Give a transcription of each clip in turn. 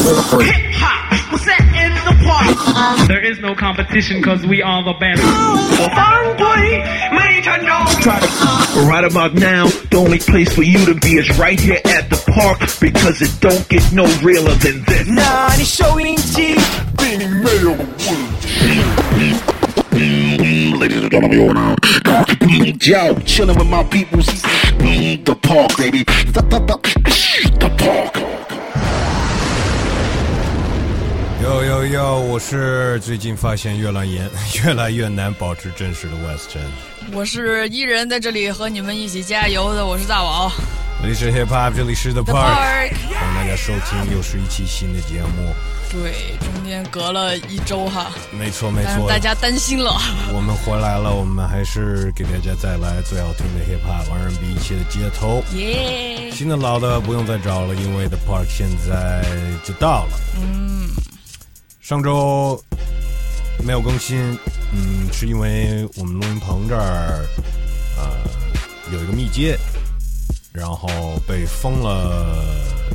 Hip hop was set in the park. There is no competition because we are the best. Right about now, the only place for you to be is right here at the park because it don't get no realer than this. 나 아니 쇼인지 빈이 매력 Ladies and gentlemen, you're now. Yo, chilling with my people. The park, baby. The park. 哟哟哟！我是最近发现越来越 越来越难保持真实的 West 真。我是伊人，在这里和你们一起加油的，我是大王。这里是 Hip Hop，这里是 The Park，Park 欢迎大家收听，又是一期新的节目。对，中间隔了一周哈，没错没错，大家担心了。我们回来了，我们还是给大家带来最好听的 Hip Hop R&B 一切的街头。耶、新的老的不用再找了，因为 The Park 现在就到了。嗯，上周没有更新，嗯，是因为我们录音棚这儿，呃，有一个密接，然后被封了，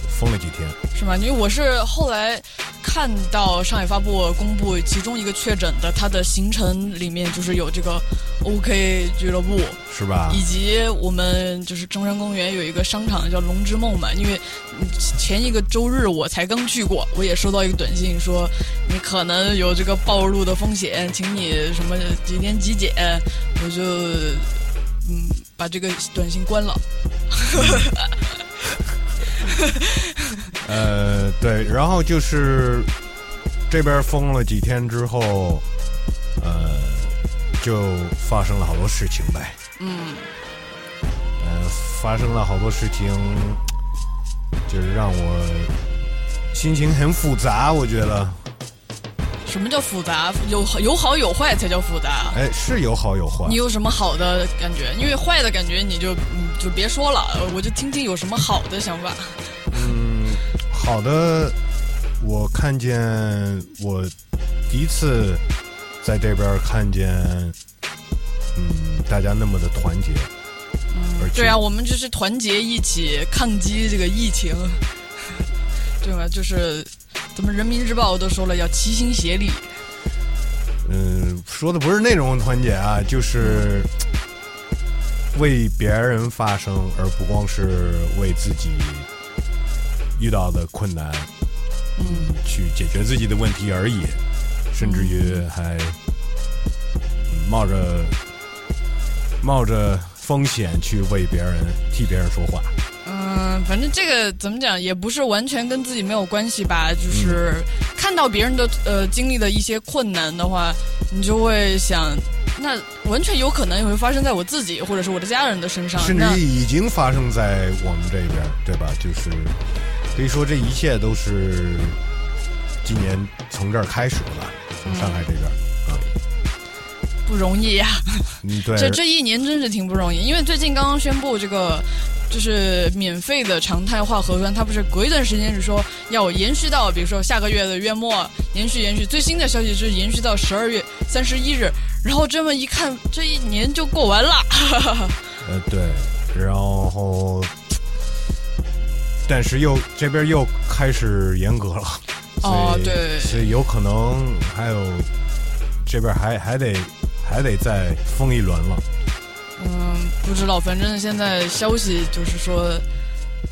封了几天。是吗？因为我是后来看到上海发布公布其中一个确诊的，他的行程里面就是有这个 OK 俱乐部，是吧？以及我们就是中山公园有一个商场叫龙之梦嘛，因为嗯前一个周日我才刚去过，我也收到一个短信说你可能有这个暴露的风险，请你什么几天几检，我就嗯把这个短信关了。呃，对，然后就是这边封了几天之后，呃，就发生了好多事情呗。嗯，呃，发生了好多事情，就是让我心情很复杂。我觉得，什么叫复杂？有有好有坏才叫复杂。哎，是有好有坏你。有什么好的感觉？因为坏的感觉你就嗯就别说了，呃我就听听有什么好的想法。嗯，好的，我看见我第一次在这边看见，嗯，大家那么的团结，嗯对啊，我们就是团结一起抗击这个疫情，对吧？就是咱们人民日报都说了要齐心协力。嗯，说的不是那种团结啊，就是为别人发声，而不光是为自己遇到的困难，嗯，去解决自己的问题而已，甚至于还嗯冒着冒着风险去为别人替别人说话。嗯，反正这个怎么讲，也不是完全跟自己没有关系吧。就是看到别人的呃经历的一些困难的话，你就会想，那完全有可能也会发生在我自己或者是我的家人的身上。甚至已经发生在我们这边，对吧？就是可以说这一切都是今年从这儿开始的吧，从上海这边啊，不容易呀、嗯，对，这这一年真是挺不容易，因为最近刚刚宣布这个就是免费的常态化核酸，它不是隔一段时间是说要延续到，比如说下个月的月末，延续延续。最新的消息是延续到十二月三十一日，然后这么一看，这一年就过完了。呃对，然后但是又这边又开始严格了，所以哦对所以有可能还有这边还还得还得再封一轮了，嗯，不知道，反正现在消息就是说。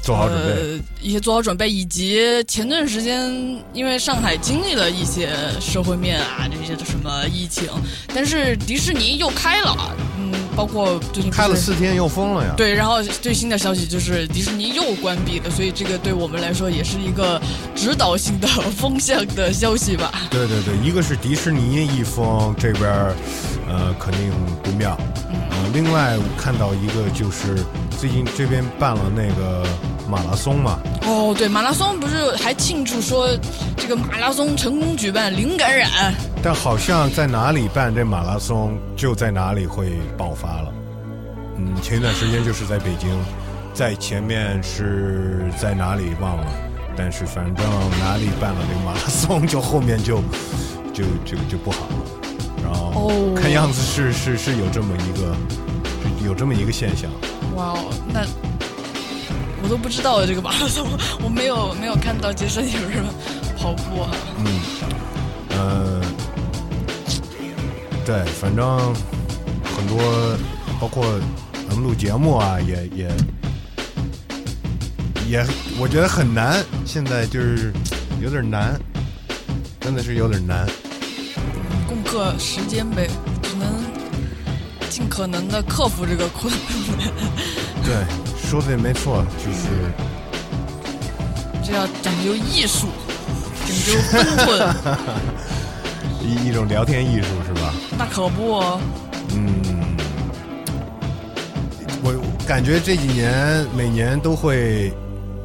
做好准备。呃，一些做好准备，以及前段时间因为上海经历了一些社会面啊这些的什么疫情，但是迪士尼又开了，嗯，包括最近不是开了四天又封了呀，对，然后最新的消息就是迪士尼又关闭了，所以这个对我们来说也是一个指导性的风向的消息吧。对对对，一个是迪士尼一封这边儿，呃，肯定不妙。呃，另外我看到一个就是最近这边办了那个马拉松嘛，哦，对，马拉松不是还庆祝说这个马拉松成功举办零感染，但好像在哪里办这马拉松，就在哪里会爆发了。嗯，前一段时间就是在北京，在前面是在哪里忘了，但是反正哪里办了这个马拉松，就后面就就就就不好了。然后哦看样子是是是有这么一个有这么一个现象。哇哦，那我都不知道这个马拉松，我没有没有看到街上有什么跑步啊。呃，对，反正很多，包括咱们录节目啊，也也也，我觉得很难。现在就是有点难，真的是有点难。攻克时间呗，只能尽可能的克服这个困难。对，说的也没错，就是这要讲究艺术，讲究分寸，一一种聊天艺术，是吧？那可不。嗯，我感觉这几年每年都会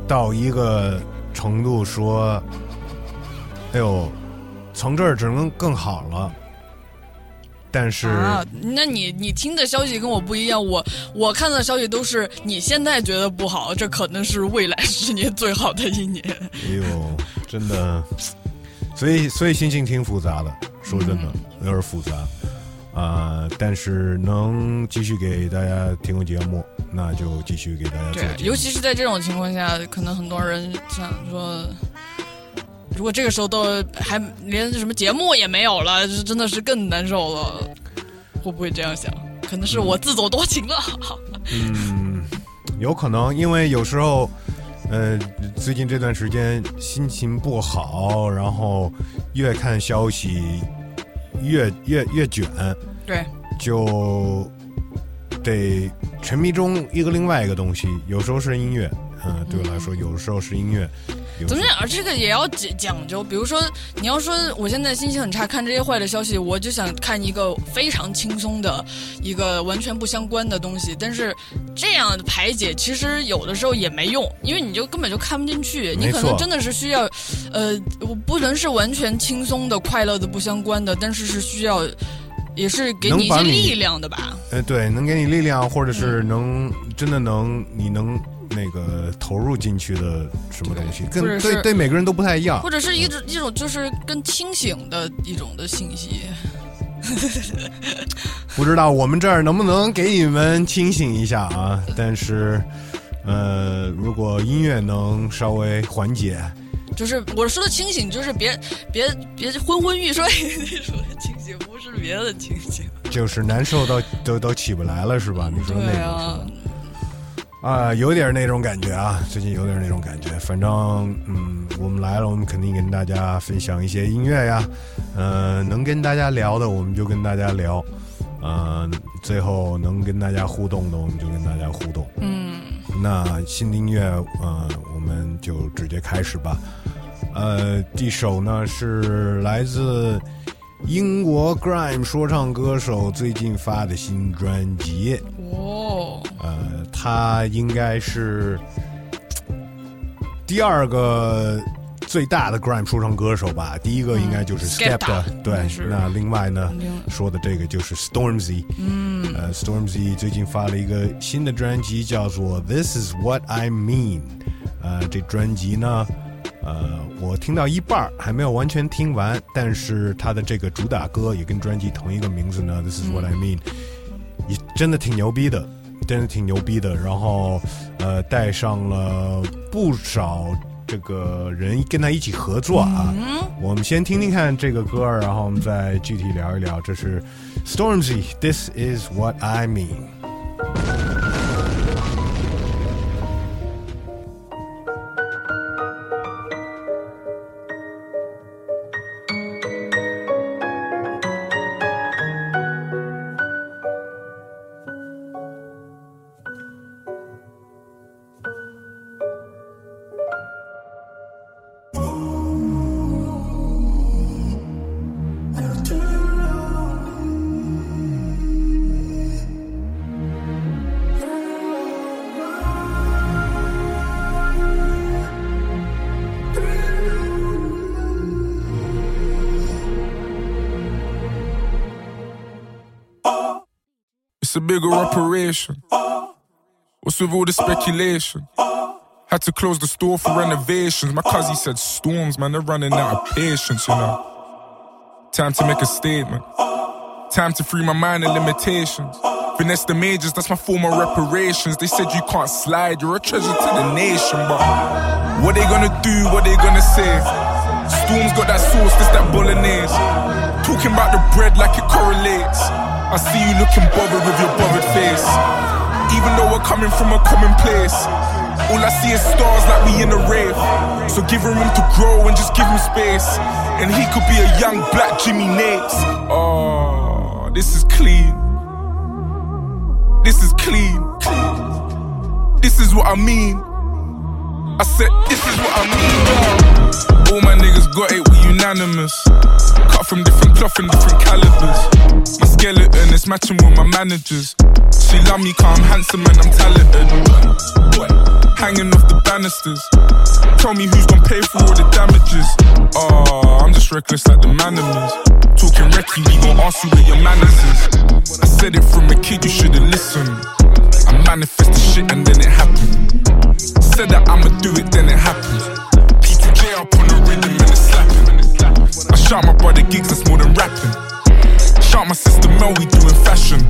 到一个程度，说，哎呦，从这儿只能更好了。但是，啊，那你你听的消息跟我不一样，我我看的消息都是你现在觉得不好，这可能是未来十年最好的一年。哎呦，真的，所以所以心情挺复杂的，说真的，有点复杂。啊、但是能继续给大家提供节目，那就继续给大家做对，尤其是在这种情况下，可能很多人想说，如果这个时候都还连什么节目也没有了，这真的是更难受了。会不会这样想？可能是我自作多情了。嗯，有可能，因为有时候，呃，最近这段时间心情不好，然后越看消息越越越卷，对，就得沉迷中一个另外一个东西，有时候是音乐，嗯、对我来说，有时候是音乐。怎么讲？这个也要讲讲究。比如说，你要说我现在心情很差，看这些坏的消息，我就想看一个非常轻松的一个完全不相关的东西。但是这样的排解，其实有的时候也没用，因为你就根本就看不进去。你可能真的是需要，呃，我不能是完全轻松的、快乐的、不相关的，但是是需要，也是给你一些力量的吧。呃，对，能给你力量，或者是嗯能、真的能你能那个投入进去的什么东西，跟对对每个人都不太一样或。者是一种一种就是更清醒的一种的信息。不知道我们这儿能不能给你们清醒一下啊？但是，呃，如果音乐能稍微缓解，就是我说的清醒，就是别别别昏昏欲睡那种的清醒，不是别的清醒。就是难受到都都起不来了，是吧？你说那对种啊，啊，有点那种感觉啊，最近有点那种感觉。反正，嗯，我们来了，我们肯定跟大家分享一些音乐呀，呃，能跟大家聊的我们就跟大家聊，呃，最后能跟大家互动的我们就跟大家互动。嗯，那新的音乐，呃，我们就直接开始吧。呃，第一首呢是来自英国 grime 说唱歌手最近发的新专辑。哦，呃，他应该是第二个最大的 grime 说唱歌手吧，第一个应该就是 Skepta，Skepta，、对那另外呢说的这个就是 Stormzy，嗯，呃，Stormzy 最近发了一个新的专辑，叫做《This Is What I Mean》，呃，这专辑呢。呃，我听到一半儿还没有完全听完，但是他的这个主打歌也跟专辑同一个名字呢，《This Is What I Mean》，也真的挺牛逼的，真的挺牛逼的。然后，呃，带上了不少这个人跟他一起合作啊。我们先听听看这个歌，然后我们再具体聊一聊。这是 Stormzy，《This Is What I Mean》。Operation. What's with all the speculation? Had to close the store for renovations. My cousin said storms, man, they're running out of patience, you know. Time to make a statement. Time to free my mind of limitations. Finesse the majors, that's my form of reparations. They said you can't slide, you're a treasure to the nation, but what they gonna do, what they gonna say? Storm's got that sauce, this that bolognese. Talking about the bread like it correlates. I see you looking bothered with your bothered face. Even though we're coming from a common place, all I see is stars like we in a rave. So give him room to grow and just give him space. And he could be a young black Jimmy Nates. Oh, this is clean. This is clean. This is what I mean. I said, this is what I mean. All my niggas got it, we unanimous. Cut from different cloth and different calibers. My skeleton is matching with my managers. She love me cause I'm handsome and I'm talented. Hanging off the banisters. Tell me who's gonna pay for all the damages. Oh, I'm just reckless like the Manimals. Talking recce, we gon' ask you where your manners is. I said it from a kid, you should've listened. I manifest the shit and then it happened. Said that I'ma do it, then it happens. P2J up on the rhythm and shot my brother gigs, that's more than rapping. Shout my sister Mel, we doing fashion.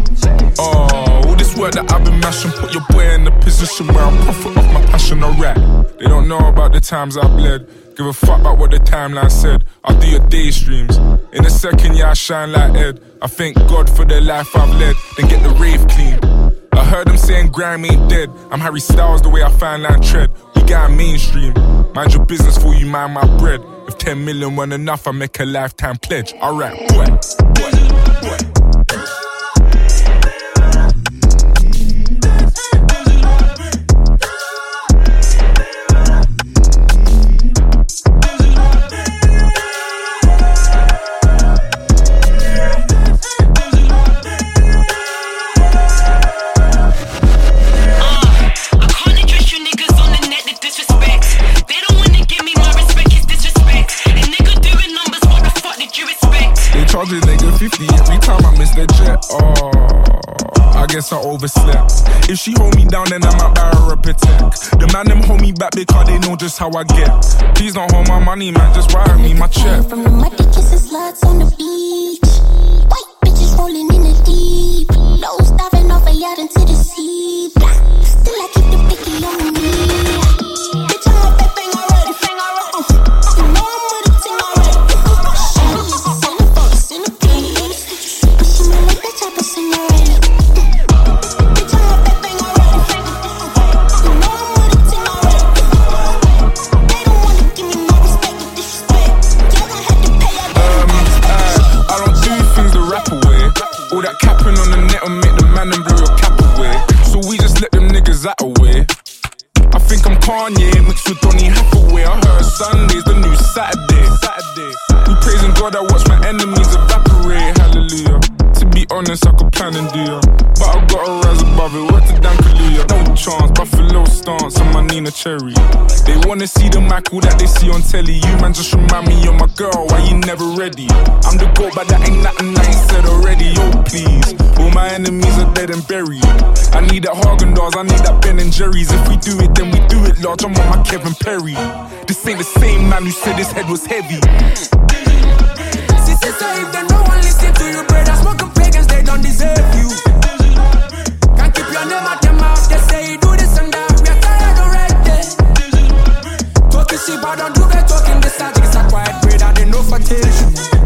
Oh, all this work that I've been mashing, put your boy in a position where I profit off my passion. I rap. They don't know about the times I bled. Give a fuck about what the timeline said. I'll do your day streams. In a second, yeah, I shine like Ed. I thank God for the life I've led. Then get the rave clean. I heard them saying grime ain't dead. I'm Harry Styles the way I find line tread. We got mainstream. Mind your business for you, mind my bread. 10 million weren't enough, I make a lifetime pledge. Alright, down, then I might buy a protect. The man them hold me back because they know just how I get. Please don't hold my money, man, just wire me my check. From the muddy kissing sluts on the beach. White bitches rolling in the deep. Nose diving off a yacht into the sea. Blah. With Donny Hathaway. I heard Sunday's the new Saturday. Saturday. We praising God, I watch my enemies evaporate. Hallelujah. To be honest, I could plan and do ya. But I gotta rise above it. What's the damn Kaluuya? No chance. Stance on my Nina Cherry. They wanna see the Michael that they see on telly. You man just remind me of my girl. Why you never ready? I'm the goat, but that ain't nothing I ain't said already. Yo, please. All my enemies are dead and buried. I need that Hagen Dazs, I need that Ben and Jerry's. If we do it, then we do it large. I'm on my Kevin Perry. This ain't the same man who said his head was heavy. pussy bad and do they talking this side. it's a quiet breed and they know for tell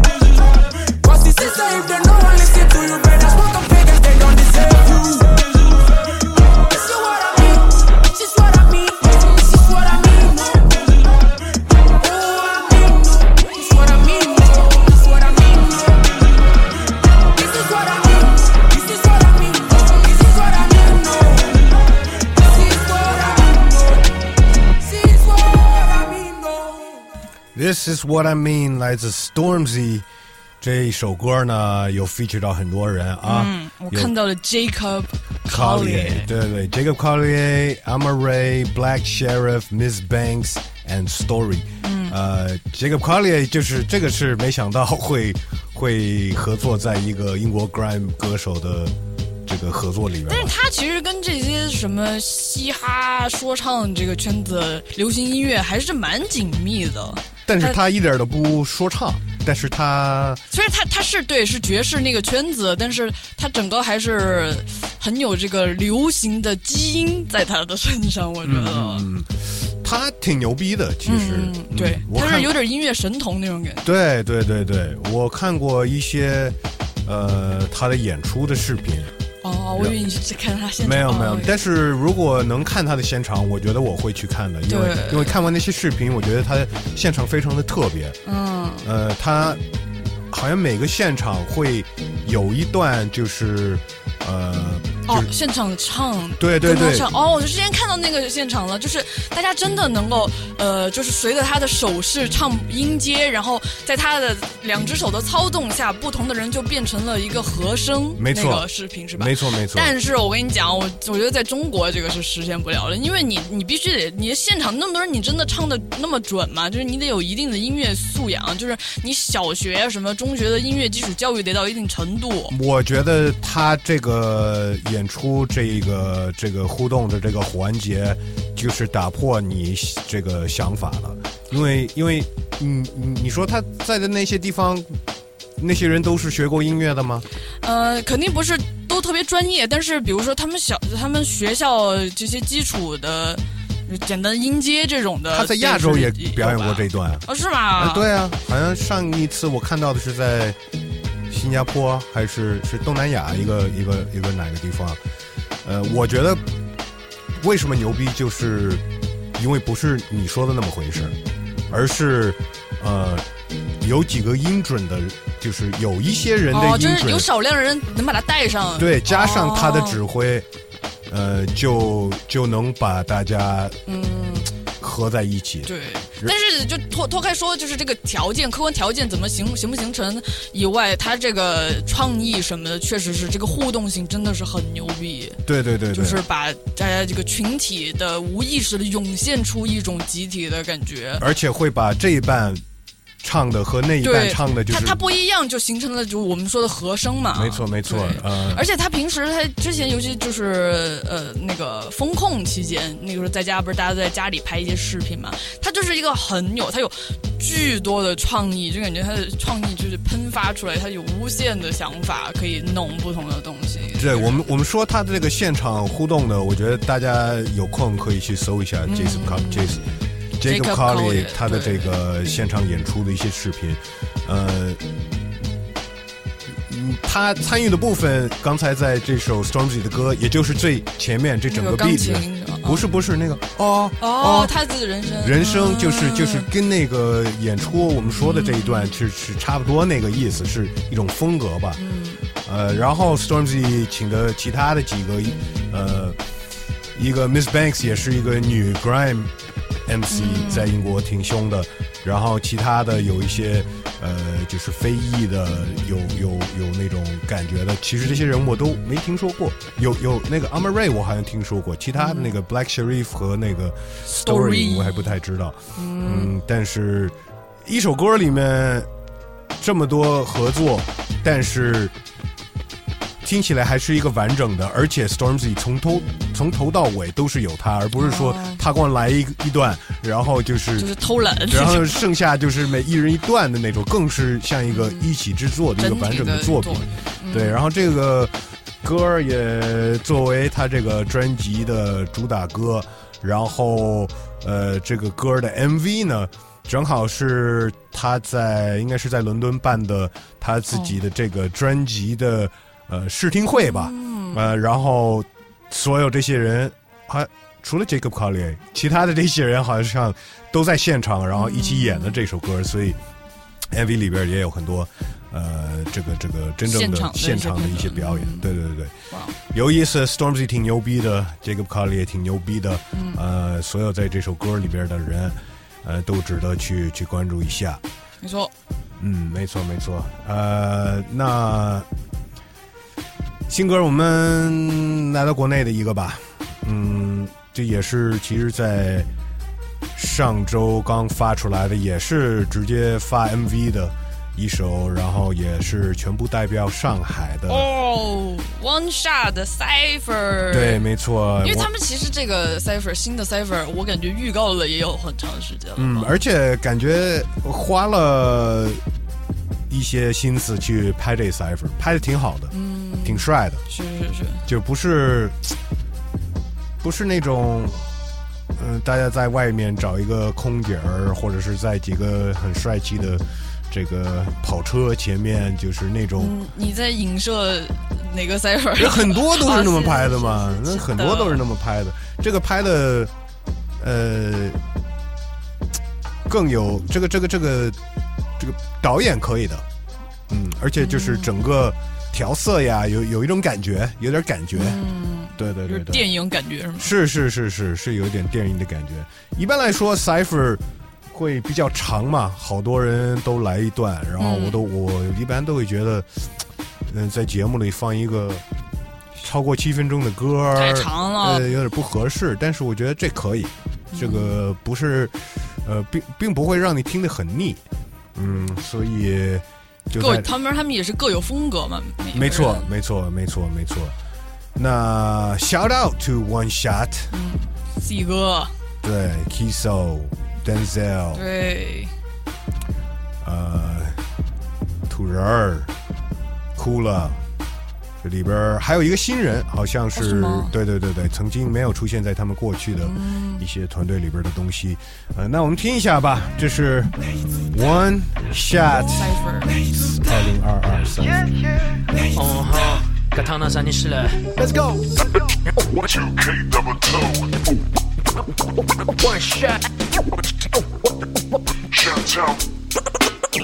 This is what I mean，来自 Stormzy 这一首歌呢，有 feature 到很多人啊。嗯，我有看到了 Jacob Collier，对对，Jacob Collier、Amma Ray、Black Sheriff、Miss Banks and Story。嗯，呃，Jacob Collier 就是这个是没想到会会合作在一个英国 grime 歌手的这个合作里面但。是他其实跟这些什么嘻哈说唱这个圈子、流行音乐还是蛮紧密的。 但是他一点都不说唱，但是他虽然他他是对是爵士那个圈子，但是他整个还是很有这个流行的基因在他的身上，我觉得。嗯，他挺牛逼的，其实。嗯，对，他是有点音乐神童那种感觉。对对对对，我看过一些呃他的演出的视频，哦，我以为你是看他现场。没有没有哦，但是如果能看他的现场，我觉得我会去看的，因为因为看完那些视频，我觉得他现场非常的特别，嗯，呃，他好像每个现场会有一段就是呃，哦，现场唱，对对对他唱。哦，我之前看到那个现场了，就是大家真的能够，呃，就是随着他的手势唱音阶，然后在他的两只手的操纵下，不同的人就变成了一个和声。没错那个视频是吧？没错没错，但是我跟你讲，我我觉得在中国这个是实现不了的，因为你你必须得你的现场那么多人，你真的唱的那么准吗？就是你得有一定的音乐素养，就是你小学什么中学的音乐基础教育得到一定程度。我觉得他这个演出这个这个互动的这个环节，就是打破你这个想法了，因为因为你你你说他在的那些地方，那些人都是学过音乐的吗？呃，肯定不是都特别专业，但是比如说他们小他们学校这些基础的简单音阶这种的，他在亚洲也表演过这段啊。哦，是吗？啊，对啊，好像上一次我看到的是在新加坡，还是是东南亚一个一个一个哪个地方？呃，我觉得为什么牛逼，就是因为不是你说的那么回事儿，而是呃有几个音准的，就是有一些人的哦，音准，就是有少量人能把它带上，对，加上他的哦指挥，呃，就就能把大家嗯。合在一起。对，但是就脱脱开说，就是这个条件，客观条件怎么形形不形成以外，他这个创意什么的，确实是这个互动性真的是很牛逼，对对对对，就是把大家这个群体的无意识的涌现出一种集体的感觉。而且会把这一半唱的和那一半，唱的，就是它它不一样，就形成了就我们说的和声嘛。没错没错对，呃，而且他平时他之前尤其就是呃那个风控期间，那个时候在家不是大家都在家里拍一些视频嘛，他就是一个很有他有巨多的创意，就感觉他的创意就是喷发出来，他有无限的想法可以弄不同的东西。对我们我们说他的这个现场互动的，我觉得大家有空可以去搜一下 Jason c o Jason。Jacob Collier Collier，他的这个现场演出的一些视频，呃，嗯，他参与的部分，刚才在这首 Stormzy 的歌，也就是最前面这整个 beat 不是不是那个哦哦，他自己的人生人生就是嗯就是跟那个演出我们说的这一段是是差不多那个意思，是一种风格吧。嗯。呃，然后 Stormzy 请的其他的几个，呃，一个 Miss Banks 也是一个女 grime MC，、在英国挺凶的。然后其他的有一些呃，就是非裔的，有有有那种感觉的。其实这些人我都没听说过。有有那个 Amar Ray 我好像听说过，其他的那个 Black Sharif 和那个 Story Story 我还不太知道。嗯，但是一首歌里面这么多合作，但是听起来还是一个完整的，而且 Stormzy 从头从头到尾都是有他，而不是说哦他光来一一段，然后就是。就是偷懒，然后剩下就是每一人一段的那种，更是像一个一起制作的一个完整的的作品。对，然后这个歌儿也作为他这个专辑的主打歌，然后呃，这个歌儿的 MV 呢，正好是他在应该是在伦敦办的他自己的这个专辑的呃试听会吧，呃，然后所有这些人还。除了 Jacob Collier，其他的这些人好像都在现场，然后一起演了这首歌，所以 MV 里边也有很多呃，这个这个真正的现现场的一些表演嗯，对对对对，有意思。Stormzy 挺牛逼的，Jacob Collier 也挺牛逼的，嗯呃，所有在这首歌里边的人，呃，都值得去去关注一下。没错嗯，没错没错。呃，那新歌我们来到国内的一个吧，嗯，这也是其实在上周刚发出来的，也是直接发 MV 的一首，然后也是全部代表上海的。哦，One Shot 的 Cipher，对，没错，因为他们其实这个 Cipher 新的 Cipher，我感觉预告了也有很长时间了。嗯，而且感觉花了一些心思去拍这 cipher，拍的挺好的，嗯，挺帅的，是是是，就不是不是那种。嗯，大家在外面找一个空姐儿，或者是在几个很帅气的这个跑车前面，就是那种嗯，你在影射哪个 cipher？有很多都是那么拍的 啊嘛，那很多都是那么拍的。这个拍的，呃，更有这个这个这个这个导演可以的，嗯，而且就是整个调色呀，有有一种感觉，有点感觉，嗯，对对对对，就是电影感觉是吗？是是是是是有点电影的感觉。一般来说，cipher 会比较长嘛，好多人都来一段，然后我都、我一般都会觉得，嗯、在节目里放一个超过七分钟的歌太长了。呃，有点不合适。但是我觉得这可以，这个不是，呃，并并不会让你听得很腻，嗯，所以就各在他们他们也是各有风格嘛，没错，没错，没错，没错。那 shout out to One Shot，嗯，C 哥，对，Kiso、Denzel，对，呃，土人儿，哭了。这里边还有一个新人，好像是,、哦是对对对对，曾经没有出现在他们过去的一些团队里边的东西。呃，那我们听一下吧，这是 One Shot 二零二二三。哦吼，该躺到山你是了。Let's go. One shot.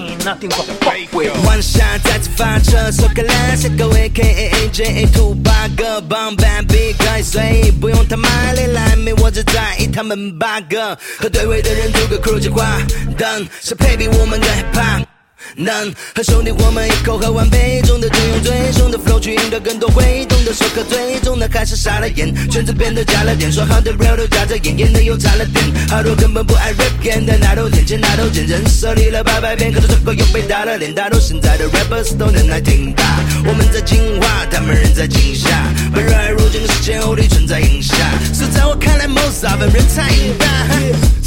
Ain't nothing but fuck with. One shot 再次发车，苏格兰是个 A K A A J A two 八个棒棒 Big guy，所以不用他妈的来没，我只在意他们八个和对位的人组个 crew 计划等是配比我们的 hip hop。能和兄弟我们一口喝完杯中的酒，用最凶的 flow 去赢得更多会动的手，可最终的还是傻了眼，圈子变得假了点，说好的 real 都眨着眼，演的又差了点，好多根本不爱 rap gan 的哪都天见哪都见，人设立了八百遍，可是最后又被打了脸，大多现在的 rappers 都能来听吧，我们在进化，他们人在惊吓，把热爱如今的世界后里存在影响，是在我看来 most of them 人才赢大。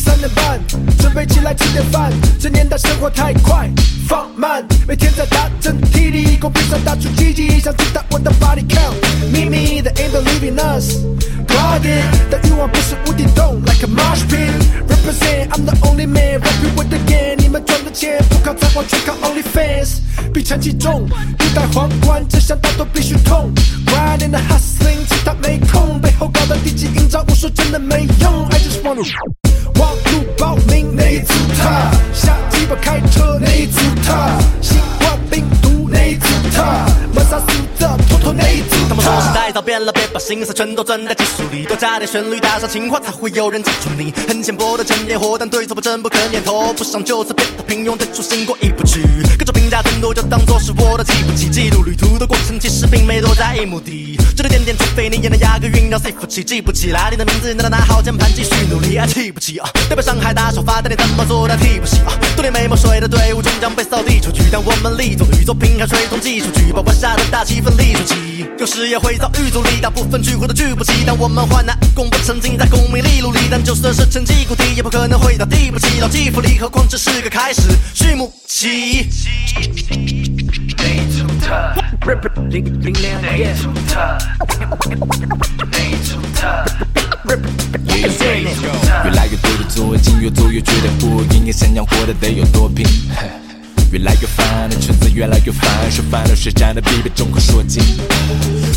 三点半，准备起来吃点饭。这年代生活太快，放慢，每天在打针体力，公屏上打出奇迹，想知道我的 body count。秘密的 ain't believing us。Guarded 的欲望不是无底洞，like a mosh pit。Represent I'm the only man rapping with the gang。你们赚的钱不靠才华，全靠 OnlyFans。比成绩重，不戴皇冠，这项大都必须痛。Grinding the hustling，其他没空，背后搞的低级营造，我说真的没用。I just wanna。网路报名那一组他，下鸡巴开车那一组他，新冠病毒那一组他，抹杀死的妥妥那一组他们说时。代早变了，别把心思全都钻在技术里，多加点旋律，搭上情话，才会有人记住你。很浅薄的陈年活，但对错我真不肯念，头不想就此变得平庸，得出新过意不去。评价程度就当做是我的记不起，记录旅途的过程，其实并没多在意目的。这个点点，除非你也能押个韵，让 C 服气，记不起来你的名字，那拿好键盘继续努力啊，气不起啊？代表上海大首发，但你怎么做到替不起啊？多年没墨水的队伍终将被扫地出局，但我们立足宇宙平衡水桶技术举，把晚下的大气氛力出起。有时也会遭遇阻力，大部分聚会都聚不齐，但我们患难共不沉浸在功名利禄里，但就算是成绩谷底，也不可能会到地不起，老骥伏枥，何况这是个开始，序幕起越来越多的作品，越做越觉得过瘾，也想要活得得有多拼。越来越烦的圈子越来越烦，说烦了谁站的必被众口说金。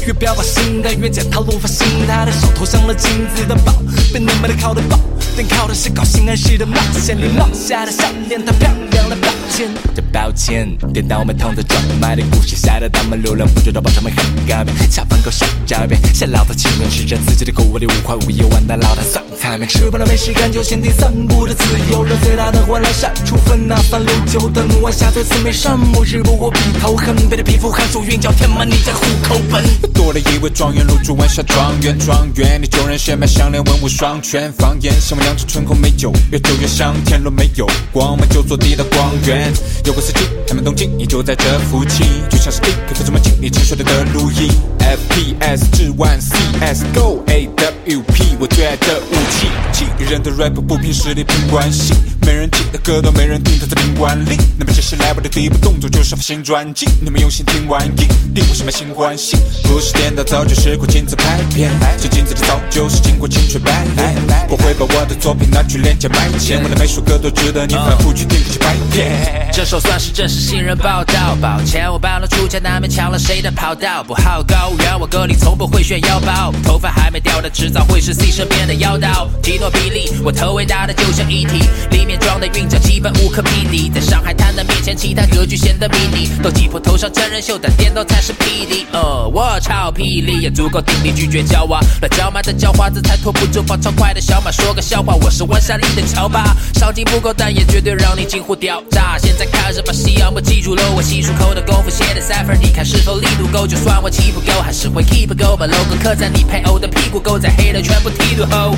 越标榜心态，越检讨路发心，他的手头像了金子的宝，被你们的靠得爆，但靠的是高兴安适的冒险，礼貌下的项链，他漂亮的抱歉。这抱歉，颠倒我们躺在转卖的故事下的他们流量不知道把他们很改变，下班后上家边，下老的情人吃着自己的口味里五块五一碗的老坛酸菜面，吃饱了没事干就先第三步的自由，让最大的欢乐闪出分那三六九的怒往下对四眉山目，日不过鼻头恨，背着皮肤寒暑韵脚填满你家户口本。多了一位状元，入住晚霞庄园，庄园里众人血脉相连，文武双全。方言希望酿成醇厚美酒，越久越香。天若没有光，我们就做地的光源。有个司机，他们东京，你就在这附近，就像是一个这么近，你沉睡的的录音。FPS 至万 CS Go AWP，我最爱的武器。气，人的 rap 不凭实力凭关系，没人听的歌都没人听，他在宾馆里。那么接下来我的第一步动作就是发新专辑，你们用心听完一定不是买新关系。不是颠倒早就是过金字拍片，写金字的早就是经过青春白练。我会把我的作品拿去廉价卖钱，我的每首歌都值得你反复去听去百遍。这首算是正式新人报道，抱歉我半路出家难免抢了谁的跑道，不好搞，原我歌里从不会炫腰包，头发还没掉的迟早会是 C 身边的妖刀。基比利，我头围大的就像一体，里面装的韵脚基本无可匹敌，在上海滩的面前，其他格局显得迷你，都挤破头上真人秀，但颠倒才是霹雳。呃，我超霹雳，也足够定力拒绝狡猾，乱叫卖的叫花子才拖不住跑超快的小马，说个笑话，我是万山里的乔巴，上镜不够，但也绝对让你近乎掉渣。现在开始把西洋我记住了，我细数口的功夫写的 cipher，你看是否力度够？就算我气不够，还是会 keep go，把 logo 刻在你配偶的屁股沟，在黑的全部剃度后，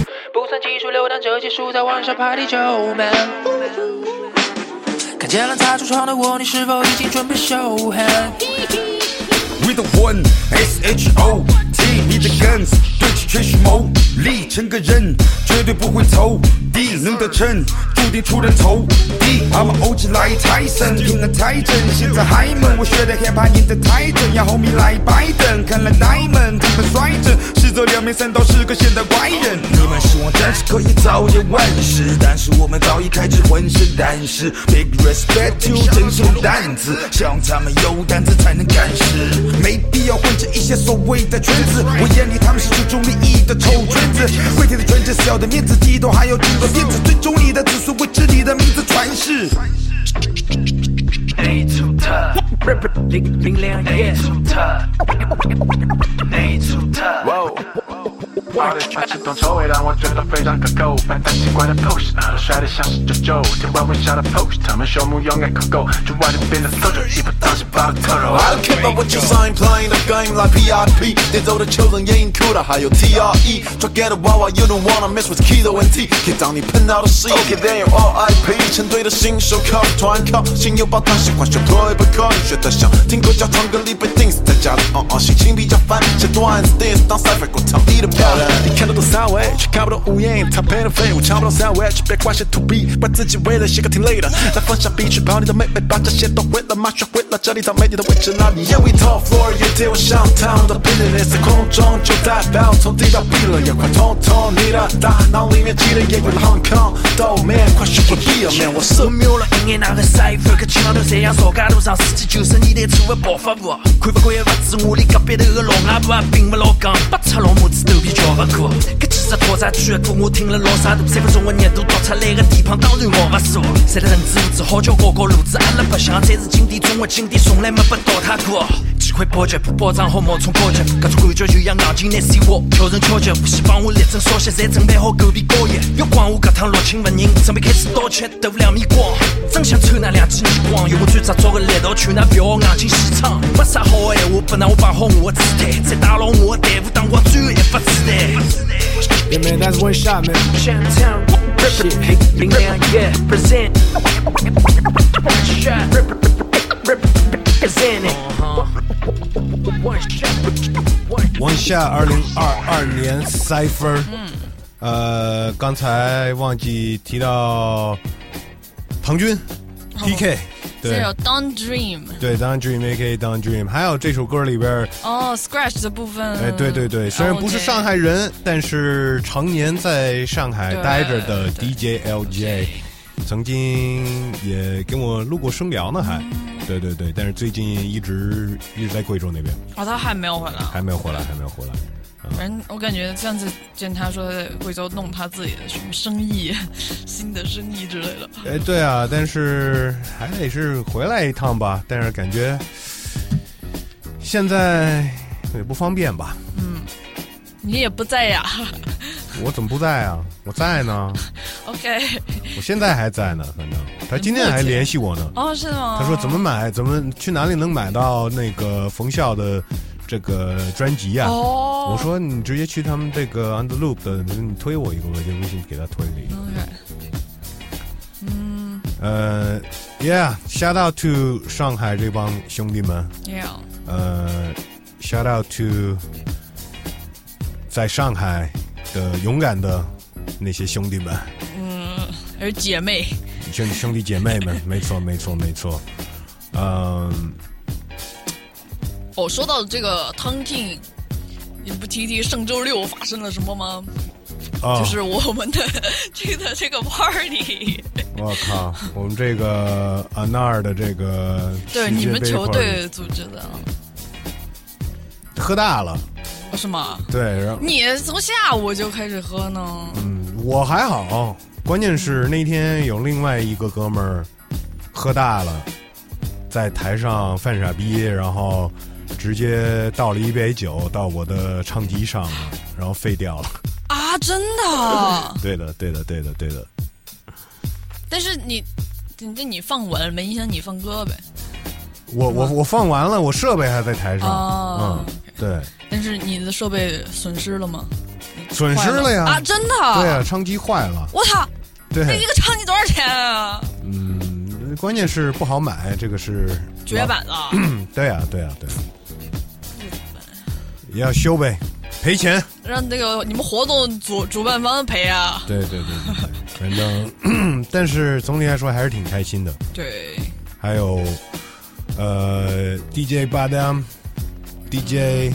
算技术流，但这技术在网上排第九 man。看见了擦橱窗的我，你是否已经准备 show hand？We the one S H O 你的 guns 对齐全是谋利，成个人绝对不会投敌，能得逞注定出人头地。I'm an OG 来财神，平安财神，现在嗨们，我学的 hiphop 赢得太真，让 homie 来拜登，看来 diamond 他们率真，实则两面三刀是个现代怪人。你们希望战士可以早点问世，但是我们早已开始浑身胆识。Big respect to 真是有担子，像他们有胆子才能干事，没必要混着一些所谓的圈子。我眼里他们是注重利益的臭圈子，跪舔的纯真，小的面子低头还要经过面子，最中意的子孙为知你的名字传世。A to the rip 零零两 A to the A to the 我的帅气懂臭味让我觉得非常可口，反正奇怪的 pose，呃帅得像是九九，听完微笑的 pose，他们朽木勇敢可够，就外面变得 soldier，一不当是把特肉。I don't care about what you sign, playing the game like PRP。连走的球人也硬酷的，还有 TRE。抓 get 的娃娃，you don't wanna mess with Kido and T，可以当你碰到的是。OK then RIP，成队的新手靠团靠，心有抱团，喜欢学 play 不靠，学得像听歌教唱歌里被 dance，在家里嗯嗯心情比较烦，写段子 dance 当 cipher 给我唱你的漂亮。你看得懂三维，却看不懂无言。他配的废物，抢不到 sandwich，别怪谁 to be，怪自己为了写歌挺累的。再放下笔去跑你的妹妹，把这些都毁了，马学会了，这里倒霉你的位置哪里？Yeah we top floor，也对我上 town 的 business，在空中就代表从地到地了，也快通通你的大脑里面记得也有了 Hong Kong，豆面快学会 be a man，我是没有了音乐那个 cipher，可听到都这样说，街路上司机就是你的初的暴发户，看不惯也不止我的隔壁头个老阿婆，并不老刚，不插老母子都比较不过。搿几只套餐区的歌我听了老傻度，三分钟的热度逃出来的地方，当然我不输。谁的人子无知，好叫高高路子，阿拉白相才是经典中的经典，从来没被淘汰过。机会破解，保障好冒充高级，搿种感觉就像硬劲难死我，挑人敲击，无锡帮我力争烧些，侪准备好狗皮膏药。别管我搿趟落亲勿认，准备开始刀切，豆腐两米光，真想抽那两记耳光，用我最执着的力道劝那不要硬劲西闯。没啥好闲话，不然我摆好我的姿态，再打牢我的队伍，当我最后一发子弹。shoutme shot man. Shantown, rip 零两 yeah, present. Shot, rip rip represent it. One shot, one One shot 二零二二年 Cipher，呃，刚才忘记提到唐军 PK，对这有 Don't Dream，对，Don Dream A.K. Don Dream，还有这首歌里边，哦，Scratch 的部分，哎，对对对，虽然不是上海人，但是常年在上海待着的 DJ LJ，曾经也跟我录过声聊呢，还，对对对，但是最近一直一直在贵州那边，哦，他还没有回来，还没有回来，还没有回来。反正我感觉上次见他说在贵州弄他自己的什么生意，新的生意之类的。哎，对啊，但是还得是回来一趟吧。但是感觉现在也不方便吧？嗯，你也不在呀？我怎么不在啊？我在呢。OK，我现在还在呢，反正他今天还联系我呢。哦，是吗？他说怎么买？怎么去哪里能买到那个冯笑的这个专辑啊？哦我说你直接去他们这个 u n d e r Loop 的，你推我一个，我就微信给他推了一个。OK，嗯呃，Yeah，shout out to 上海这帮兄弟们。，Yeah，呃，shout out to 在上海的勇敢的那些兄弟们，嗯，还是姐妹，兄兄弟姐妹们，没错没错没错，嗯，哦，说到这个 Tonking，你不提提上周六发生了什么吗？啊就是我们的这个这个 party，我靠，我们这个阿纳尔的这个对你们球队组织的，喝大了，哦是吗？对，然后你从下午就开始喝呢？嗯，我还好，关键是那天有另外一个哥们儿喝大了，在台上犯傻逼，然后直接倒了一杯酒到我的唱机上了，然后废掉了。啊，真的？对的，对的，对的，对的。但是你，你这你放稳没影响你放歌呗？我我我放完了，我设备还在台上。哦嗯，对，但是你的设备损失了吗？损失了呀！啊，真的？对啊，唱机坏了。我操！对那一个唱机多少钱啊？嗯，关键是不好买，这个是绝版了。对呀、对呀、对、要修呗，赔钱。让那个你们活动主主办方赔啊！对对对对对，反正，但是总体来说还是挺开心的。对，还有呃，DJ 巴丹，DJ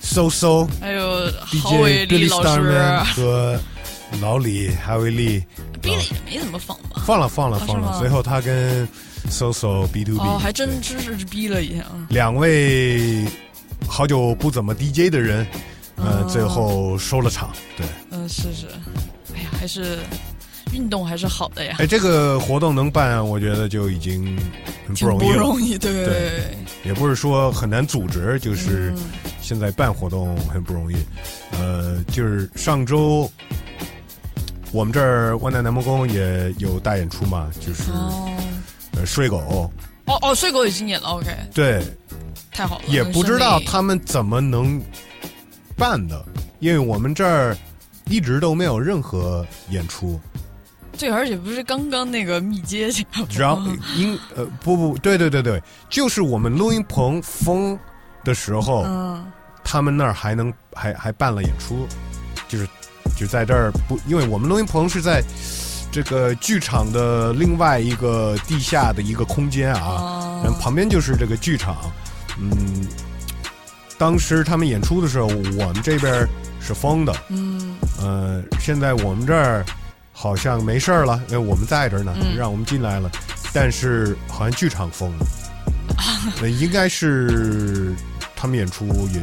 So So，还有郝 DJ Billy 老 Starman 师，和老李哈维利比利没怎么放吧？放了放了哦放了，是吗随后他跟 So So B to B 哦，还真真是逼了一下。嗯两位好久不怎么 DJ 的人，呃，哦最后收了场。对，嗯，是是，哎呀，还是运动还是好的呀。哎，这个活动能办，我觉得就已经很不容易了。不容易，对对对也不是说很难组织，就是嗯现在办活动很不容易。呃，就是上周我们这儿万代南梦宫也有大演出嘛，就是、哦呃睡狗，哦哦，睡狗已经演了，OK，对，太好了。也不知道他们怎么能办的，因为我们这儿一直都没有任何演出。对，而且不是刚刚那个密接然后因呃不不对对对对，就是我们录音棚封的时候，嗯。他们那儿还能还还办了演出，就是就在这儿不，因为我们录音棚是在这个剧场的另外一个地下的一个空间啊，然后旁边就是这个剧场，嗯，当时他们演出的时候，我们这边是封的，嗯。呃，现在我们这儿好像没事儿了，因为我们在这儿呢，嗯。让我们进来了，但是好像剧场封了，那应该是他们演出也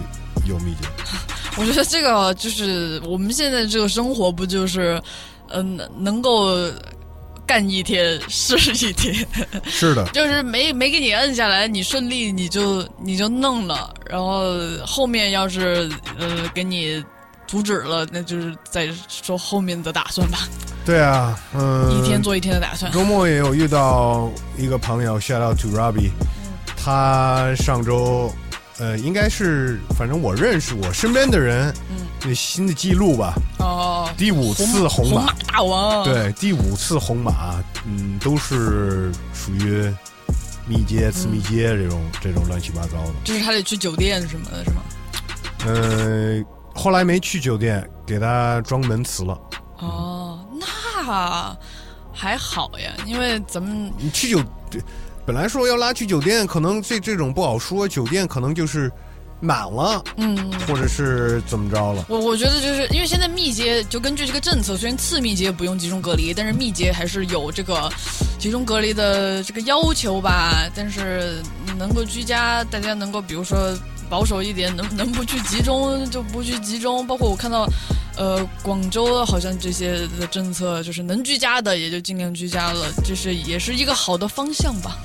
有密接。我觉得这个就是我们现在这个生活，不就是，嗯、能够干一天是一天，是的，就是没没给你摁下来，你顺利你就你就弄了，然后后面要是呃给你阻止了，那就是再说后面的打算吧，对啊，嗯，一天做一天的打算。周末也有遇到一个朋友，shout out to Robbie，他上周，呃，应该是反正我认识我身边的人，嗯，那新的记录吧，哦，第五次红马。红马大王，，对，第五次红马，嗯，都是属于密接、次密接这种、这种乱七八糟的。就是他得去酒店什么的，是吗？呃，后来没去酒店，给他装门磁了。哦，那还好呀，因为咱们你去酒，本来说要拉去酒店，可能这这种不好说，酒店可能就是满了，嗯，或者是怎么着了。我我觉得就是因为现在密接就根据这个政策，虽然次密接不用集中隔离，但是密接还是有这个集中隔离的这个要求吧。但是能够居家，大家能够比如说保守一点，能能不去集中就不去集中。包括我看到，呃，广州好像这些的政策就是能居家的也就尽量居家了，就是也是一个好的方向吧。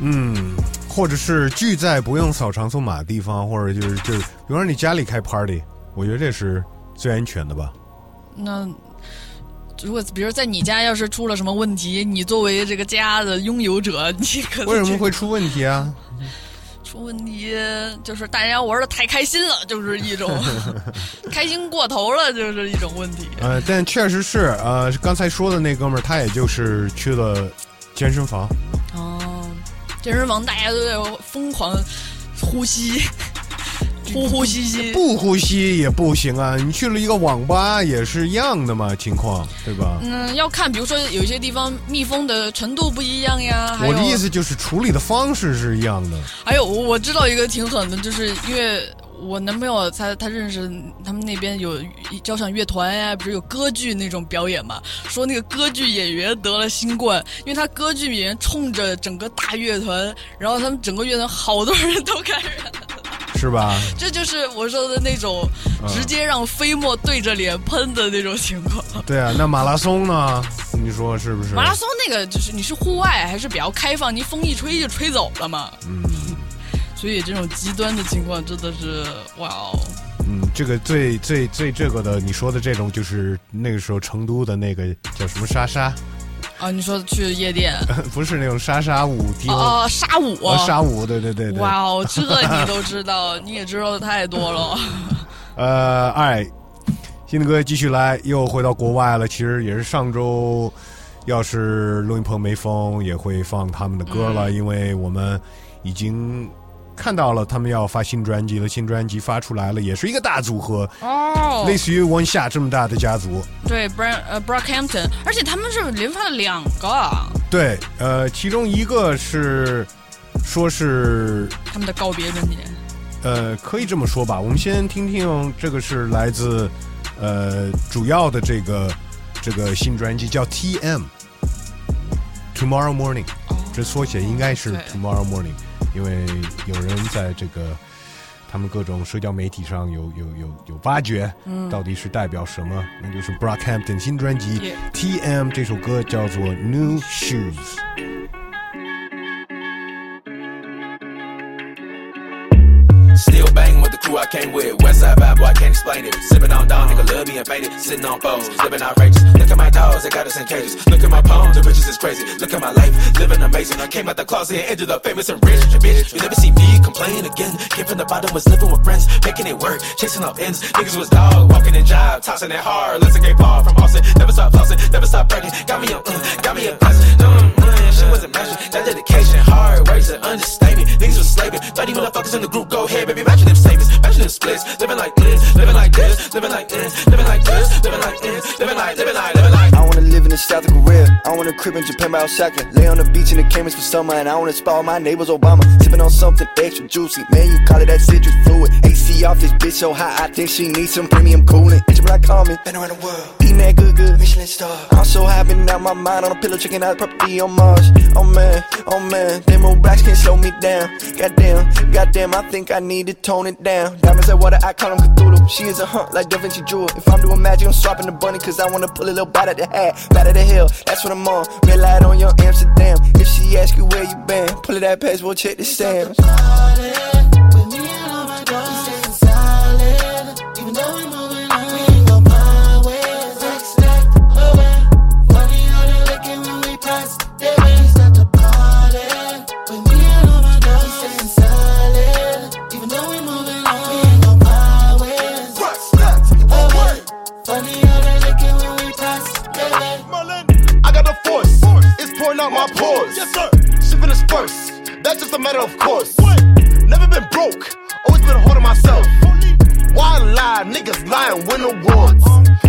嗯，或者是聚在不用扫场所码的地方，或者就是就是，比如说你家里开 party，我觉得这是最安全的吧。那如果比如在你家要是出了什么问题，你作为这个家的拥有者，你可为什么会出问题啊？出问题？就是大家玩的太开心了，就是一种 开心过头了，就是一种问题。呃，但确实是，呃，刚才说的那哥们儿，他也就是去了健身房。哦，健身房大家都在疯狂呼吸，呼呼吸吸，不呼吸也不行啊！你去了一个网吧也是一样的嘛，情况对吧？嗯，要看，比如说有些地方密封的程度不一样呀。我的意思就是处理的方式是一样的。还有，我知道一个挺狠的，就是因为我男朋友他他认识他们那边有交响乐团呀，不是有歌剧那种表演嘛？说那个歌剧演员得了新冠，因为他歌剧演员冲着整个大乐团，然后他们整个乐团好多人都感染了。是吧？这就是我说的那种直接让飞沫对着脸喷的那种情况。对啊，那马拉松呢？你说是不是？马拉松那个就是你是户外还是比较开放？你风一吹就吹走了嘛。嗯。所以这种极端的情况真的是哇哦。嗯，这个最最最这个的，你说的这种就是那个时候成都的那个叫什么莎莎。啊，你说去夜店？不是那种莎莎舞厅哦，莎舞，莎舞，对对对对。哇哦，这你 都知道，你也知道的太多了。呃，哎，新的歌继续来，又回到国外了。其实也是上周，要是录音棚没封，也会放他们的歌了，因为我们已经看到了他们要发新专辑了。新专辑发出来了，也是一个大组合哦，类似于温夏这么大的家族。对，Bra 呃 Brockhampton，而且他们是连发了两个。对，呃，其中一个是说是他们的告别专辑。呃，可以这么说吧。我们先听听这个是来自呃主要的这个这个新专辑叫 T.M. Tomorrow Morning，这缩写应该是 Tomorrow Morning，因为有人在这个他们各种社交媒体上有有有有挖掘，到底是代表什么？那就是 Brockhampton 新专辑 T.M. 这首歌叫做 New Shoes。Still crew I came with. Westside vibe, boy, I can't explain it. Sipping on down, nigga, love being faded. Sitting on foes, living outrageous. Look at my dogs, they got us in cages. Look at my palms, the riches is crazy. Look at my life, living amazing. I came out the closet and ended up famous and rich. Bitch, you never see me complain again. Came from the bottom, was living with friends, making it work, chasing up ends. Niggas was dog, walking in jive, tossing it hard. Let's get Paul from Austin. Never stop flossing, never stop bragging. Got me a, uh, got me a blessing. Mm, mm, she wasn't matching. That dedication, hard work's an understatement. Niggas was slaving. 30 motherfuckers in the group, go ahead, baby. Matching them savings, matching them splits. Living like this, living like this, living like this, living like this, living like this, living like, living like, living like. I wanna live in the south of Korea. I wanna crib in Japan by Osaka. Lay on the beach in the Caymans for summer. And I wanna spoil my neighbors Obama. Sipping on something extra juicy. Man, you call it that citrus fluid. AC off this bitch so hot. I think she needs some premium cooling. Bitch, what I call me. Been around the world. Eating that good, good. Michelin star. I'm so high, been out my mind on a pillow, checking out property on Mars. Oh man, oh man, them old racks can't slow me down. Goddamn, goddamn, I think I need to tone it down. Diamonds like water, I call them Cthulhu. She is a hunt like Da Vinci Jewel. If I'm doing magic, I'm swapping the bunny, cause I wanna pull a little bite at the hat. Bite at the hill, that's what I'm on. Red light on your Amsterdam. If she ask you where you been, pull it that passport, check the stamps. Even out my pores. Yes, sir. Shipping the spurts. That's just a matter of course. What? Never been broke. Always been hard on myself. Why lie? Niggas lying, win awards.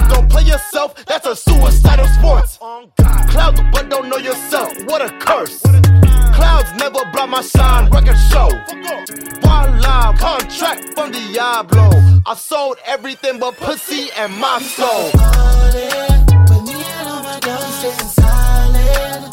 Don't play yourself. That's a suicidal sport. Clouds, but don't know yourself. What a curse. Clouds never block my shine. Record show. Why lie? Contract from Diablo. I sold everything but pussy and my soul. With me and all my dogs staying solid. Even though we on, we ain't gon' part ways. Next step away. Funny how they looking when we pass. They really start to party. With me and all my dogs staying solid.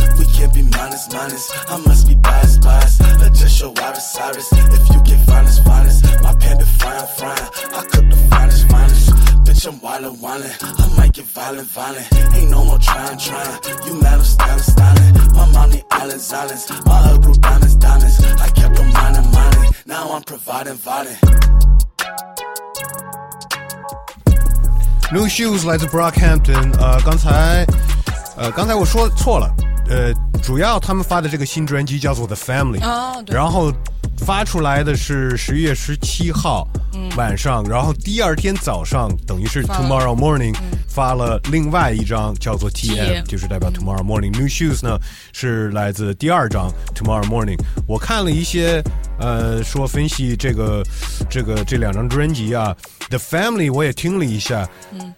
We can't be minus, minus. I must be biased, biased. Adjust your Iris, Cyrus. If you get finest, finest. My pan be frying, frying. I cook the finest, finest. Bitch, I'm wildin', wildin'. I might get violent, violent. Ain't no more trying, trying. You mad, I'm styling, styling. My mommy islands, islands. My hood grew diamonds, diamonds. I kept them mining, mining. Now I'm providing, providing. New Shoes 来自 Brockhampton，呃，刚才 呃，刚才我说错了， 呃，主要他们发的这个新专辑叫做《The Family》，哦对。然后发出来的是十一月十七号嗯晚上，然后第二天早上，等于是发了。Tomorrow Morning 发了另外一张叫做 TM，TM 就是代表 Tomorrow Morning。New Shoes 呢是来自第二张 Tomorrow Morning。我看了一些呃说分析这个这个这两张专辑啊，The Family 我也听了一下，嗯，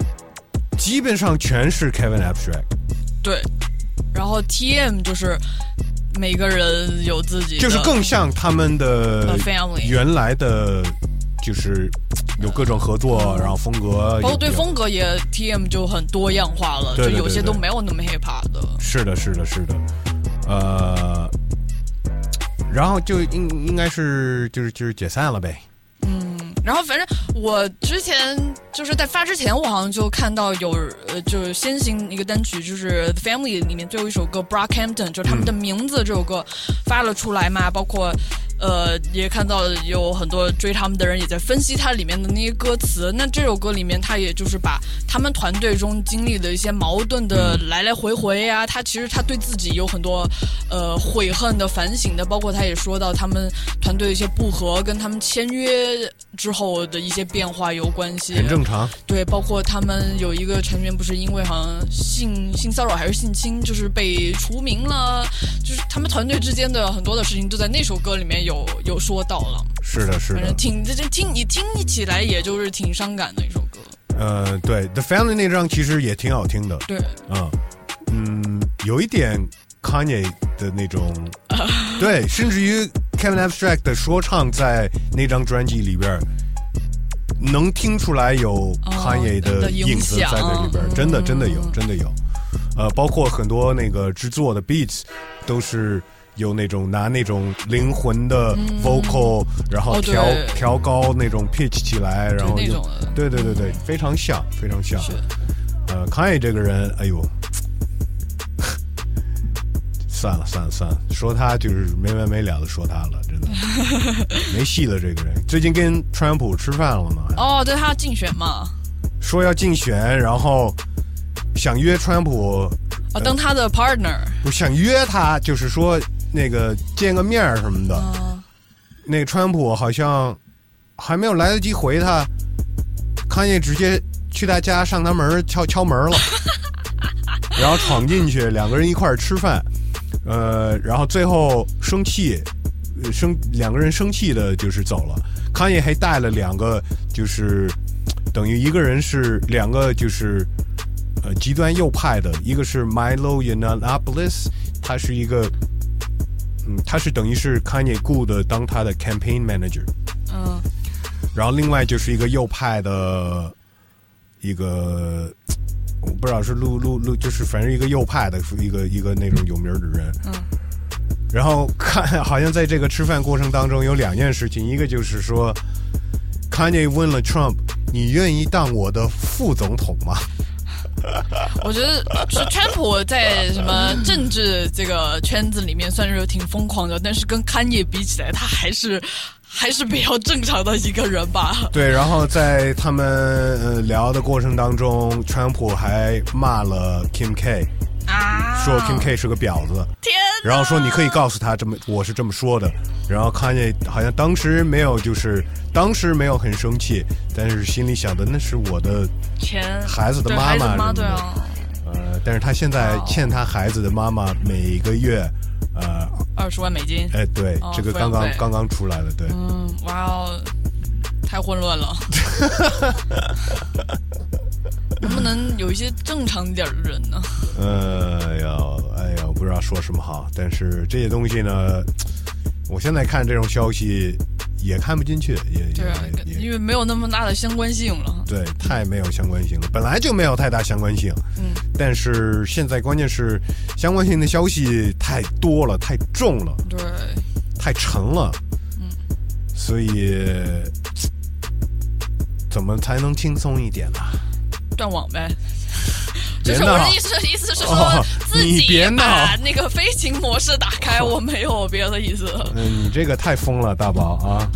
基本上全是 Kevin Abstract。对，然后 TM 就是每个人有自己，就是更像他们的呃 family 原来的，就是有各种合作，然后风格包括对风格也 TM 就很多样化了，对对对就有些都没有那么 hip hop 的。是的，是的，是的，呃，然后就应应该是就是就是解散了呗。嗯然后反正我之前就是在发之前，我好像就看到有呃，就是先行一个单曲，就是 Family 里面最后一首歌 Brockhampton，就是他们的名字这首歌发了出来嘛，包括。呃，也看到有很多追他们的人也在分析它里面的那些歌词。那这首歌里面，他也就是把他们团队中经历的一些矛盾的来来回回啊，他其实他对自己有很多呃悔恨的、反省的，包括他也说到他们团队的一些不和，跟他们签约之后的一些变化有关系。很正常。对，包括他们有一个成员不是因为好像性性骚扰还是性侵，就是被除名了，就是他们团队之间的很多的事情都在那首歌里面有有说到了。是的，是的反正。挺这这听你听起来也就是挺伤感的一首歌。呃，对，The Family 那张其实也挺好听的。对，嗯嗯，有一点 Kanye 的那种，对，甚至于 Kevin Abstract 的说唱在那张专辑里边儿，能听出来有 Kanye 的的影影子在响这里边，真的真的有，真的有。呃，包括很多那个制作的 beats 都是有那种拿那种灵魂的 vocal，、然后哦调、调高那种 pitch 起来，然后就对对对对，非常像，非常像。呃，康也这个人，哎呦，算了算了算了，说他就是没完没了的说他了，真的。没戏了。这个人。最近跟川普吃饭了吗，哦，对他要竞选嘛，说要竞选，然后想约川普，啊，当他的 partner。不想约他，就是说那个见个面儿什么的。那个川普好像还没有来得及回他，康也直接去他家上他门敲敲门了，然后闯进去，两个人一块儿吃饭，呃，然后最后生气，呃生两个人生气的就是走了。康也还带了两个，就是等于一个人是两个就是呃极端右派的，一个是 Milo Yiannopoulos，他是一个。嗯，他是等于是 Kanye 雇的当他的 campaign manager，嗯，然后另外就是一个右派的一个，我不知道是路路路，就是反正一个右派的一个一个那种有名的人。嗯。然后看，好像在这个吃饭过程当中有两件事情，一个就是说坎耶问了 Trump：“ 你愿意当我的副总统吗？” 我觉得是川普在什么政治这个圈子里面算是挺疯狂的，但是跟康也比起来，他还是还是比较正常的一个人吧。对，然后在他们呃聊的过程当中，川普还骂了 Kim K，啊，说 Kim K 是个婊子，天，然后说你可以告诉他这么我是这么说的，然后看见好像当时没有就是当时没有很生气，但是心里想的那是我的钱孩子的妈妈妈什么的，对啊，呃，但是他现在欠他孩子的妈妈每个月呃二十万美金。哎对，哦这个刚刚刚刚出来了，对。嗯，哇哦，太混乱了。能不能有一些正常点的人呢？呃哎呀，哎呀，我不知道说什么好，但是这些东西呢，我现在看这种消息也看不进去，也对啊，因为没有那么大的相关性了。对，太没有相关性了，本来就没有太大相关性。嗯，但是现在关键是相关性的消息太多了，太重了，对，太沉了。嗯，所以怎么才能轻松一点呢？断网呗。别就是我的意思，意思是说哦自己把那个飞行模式打开，我没有别的意思。嗯，你这个太疯了，大宝啊！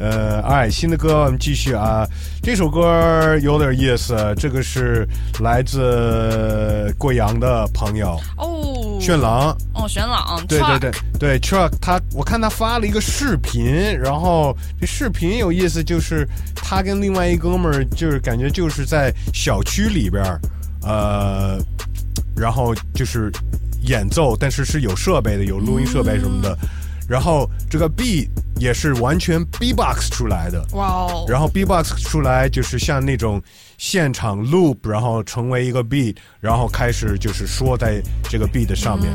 呃，哎，新的歌我们继续啊，这首歌有点意思，这个是来自贵阳的朋友哦，炫朗。哦，炫朗，对对对对，Truck 他我看他发了一个视频，然后这视频有意思，就是他跟另外一哥们儿，就是感觉就是在小区里边儿，呃，然后就是演奏，但是是有设备的，有录音设备什么的，然后这个 B 也是完全 B-box 出来的，哇哦，然后 B-box 出来就是像那种现场 loop，然后成为一个 beat，然后开始就是说在这个 beat 上面，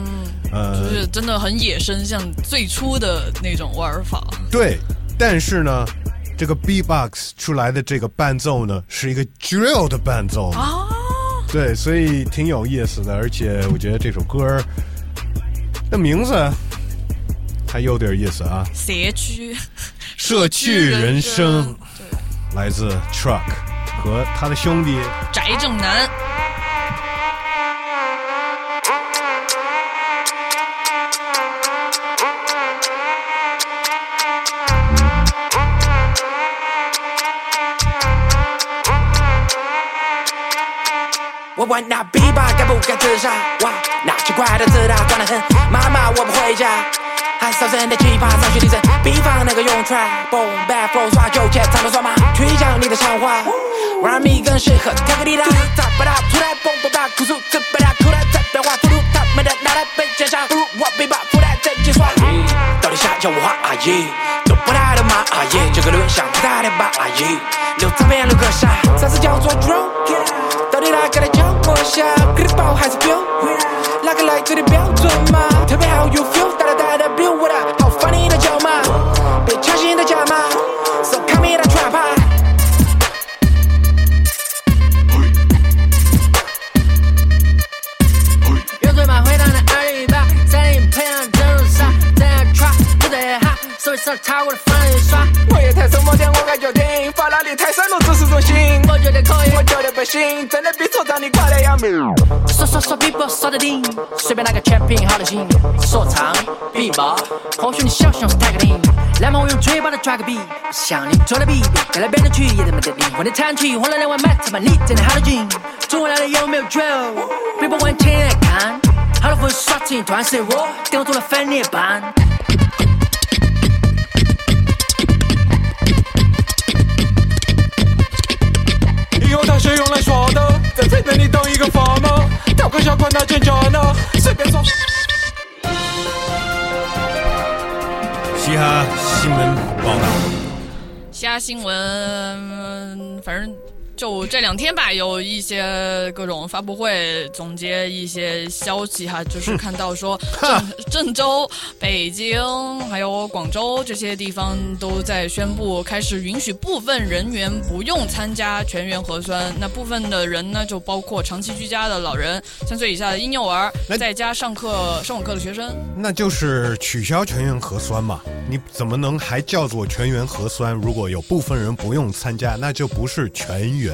呃，就是真的很野生，像最初的那种玩法。对，但是呢，这个 B-box 出来的这个伴奏呢，是一个 drill 的伴奏。啊，对，所以挺有意思的，而且我觉得这首歌儿的名字还有点意思啊，社区，社区人生，来自 Truck 和他的兄弟。翟正南。我问那 B 吧该不该自杀？哇，那奇怪的自大装得很。妈妈，我不回家。喊哨声的吉他上去立正，比方那个用 trap boom bad flow 耍酒钱，唱的耍马，推讲你的长话。玩米更适合跳个滴答，咋不打？突然蹦蹦哒，酷速这不打，突然在变化，不如他们的脑袋被剪上，不如我 B 吧，不带在计算。到底想叫我画阿姨，都不带的骂阿姨，这个轮像不带的把阿姨，留照片留个啥？啥子叫做 drone？到底哪个来教我下？给的包还是 bill？哪个来这里标准吗？特别好 you feel，哒哒哒哒 bill 我的，好 funny 的叫骂，被强行的加码，so come me 的 trap。我的方人刷。我也太什么点，我感觉顶，法拉利太闪落只是中心。我觉得可以，我觉得不行，真的比错账你快得要命。说说说 people 说的顶，随便拿个全品好得行。说唱 b b 或许你小熊是 tag 顶，那么我用嘴巴的抓个 beat，像你做的 beat，在那边的曲也他妈的灵魂的弹曲，换了两碗麦他妈你真的好得劲。中文来的有没有 drill？people 往前来看，好多粉刷进团是我，顶住了分裂班。个小款那尖叫呢，随便说。嘻哈新闻报道。虾新闻，反正就这两天吧，有一些各种发布会总结一些消息哈，就是看到说 郑郑州、北京还有广州这些地方都在宣布开始允许部分人员不用参加全员核酸。那部分的人呢，就包括长期居家的老人、三岁以下的婴幼儿，在家上课上网课的学生。那就是取消全员核酸嘛？你怎么能还叫做全员核酸？如果有部分人不用参加，那就不是全员。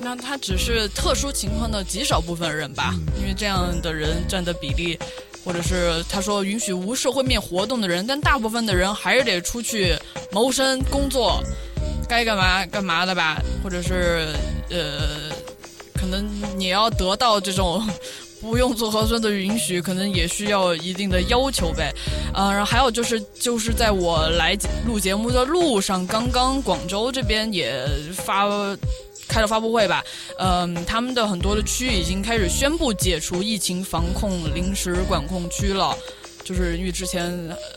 那他只是特殊情况的极少部分人吧，因为这样的人占的比例，或者是他说允许无社会面活动的人，但大部分的人还是得出去谋生工作，该干嘛干嘛的吧，或者是呃，可能你要得到这种。不用做核酸的允许，可能也需要一定的要求呗。呃，然后还有就是，就是在我来录节目的路上，刚刚广州这边也发开了发布会吧。嗯、他们的很多的区已经开始宣布解除疫情防控临时管控区了。就是因为之前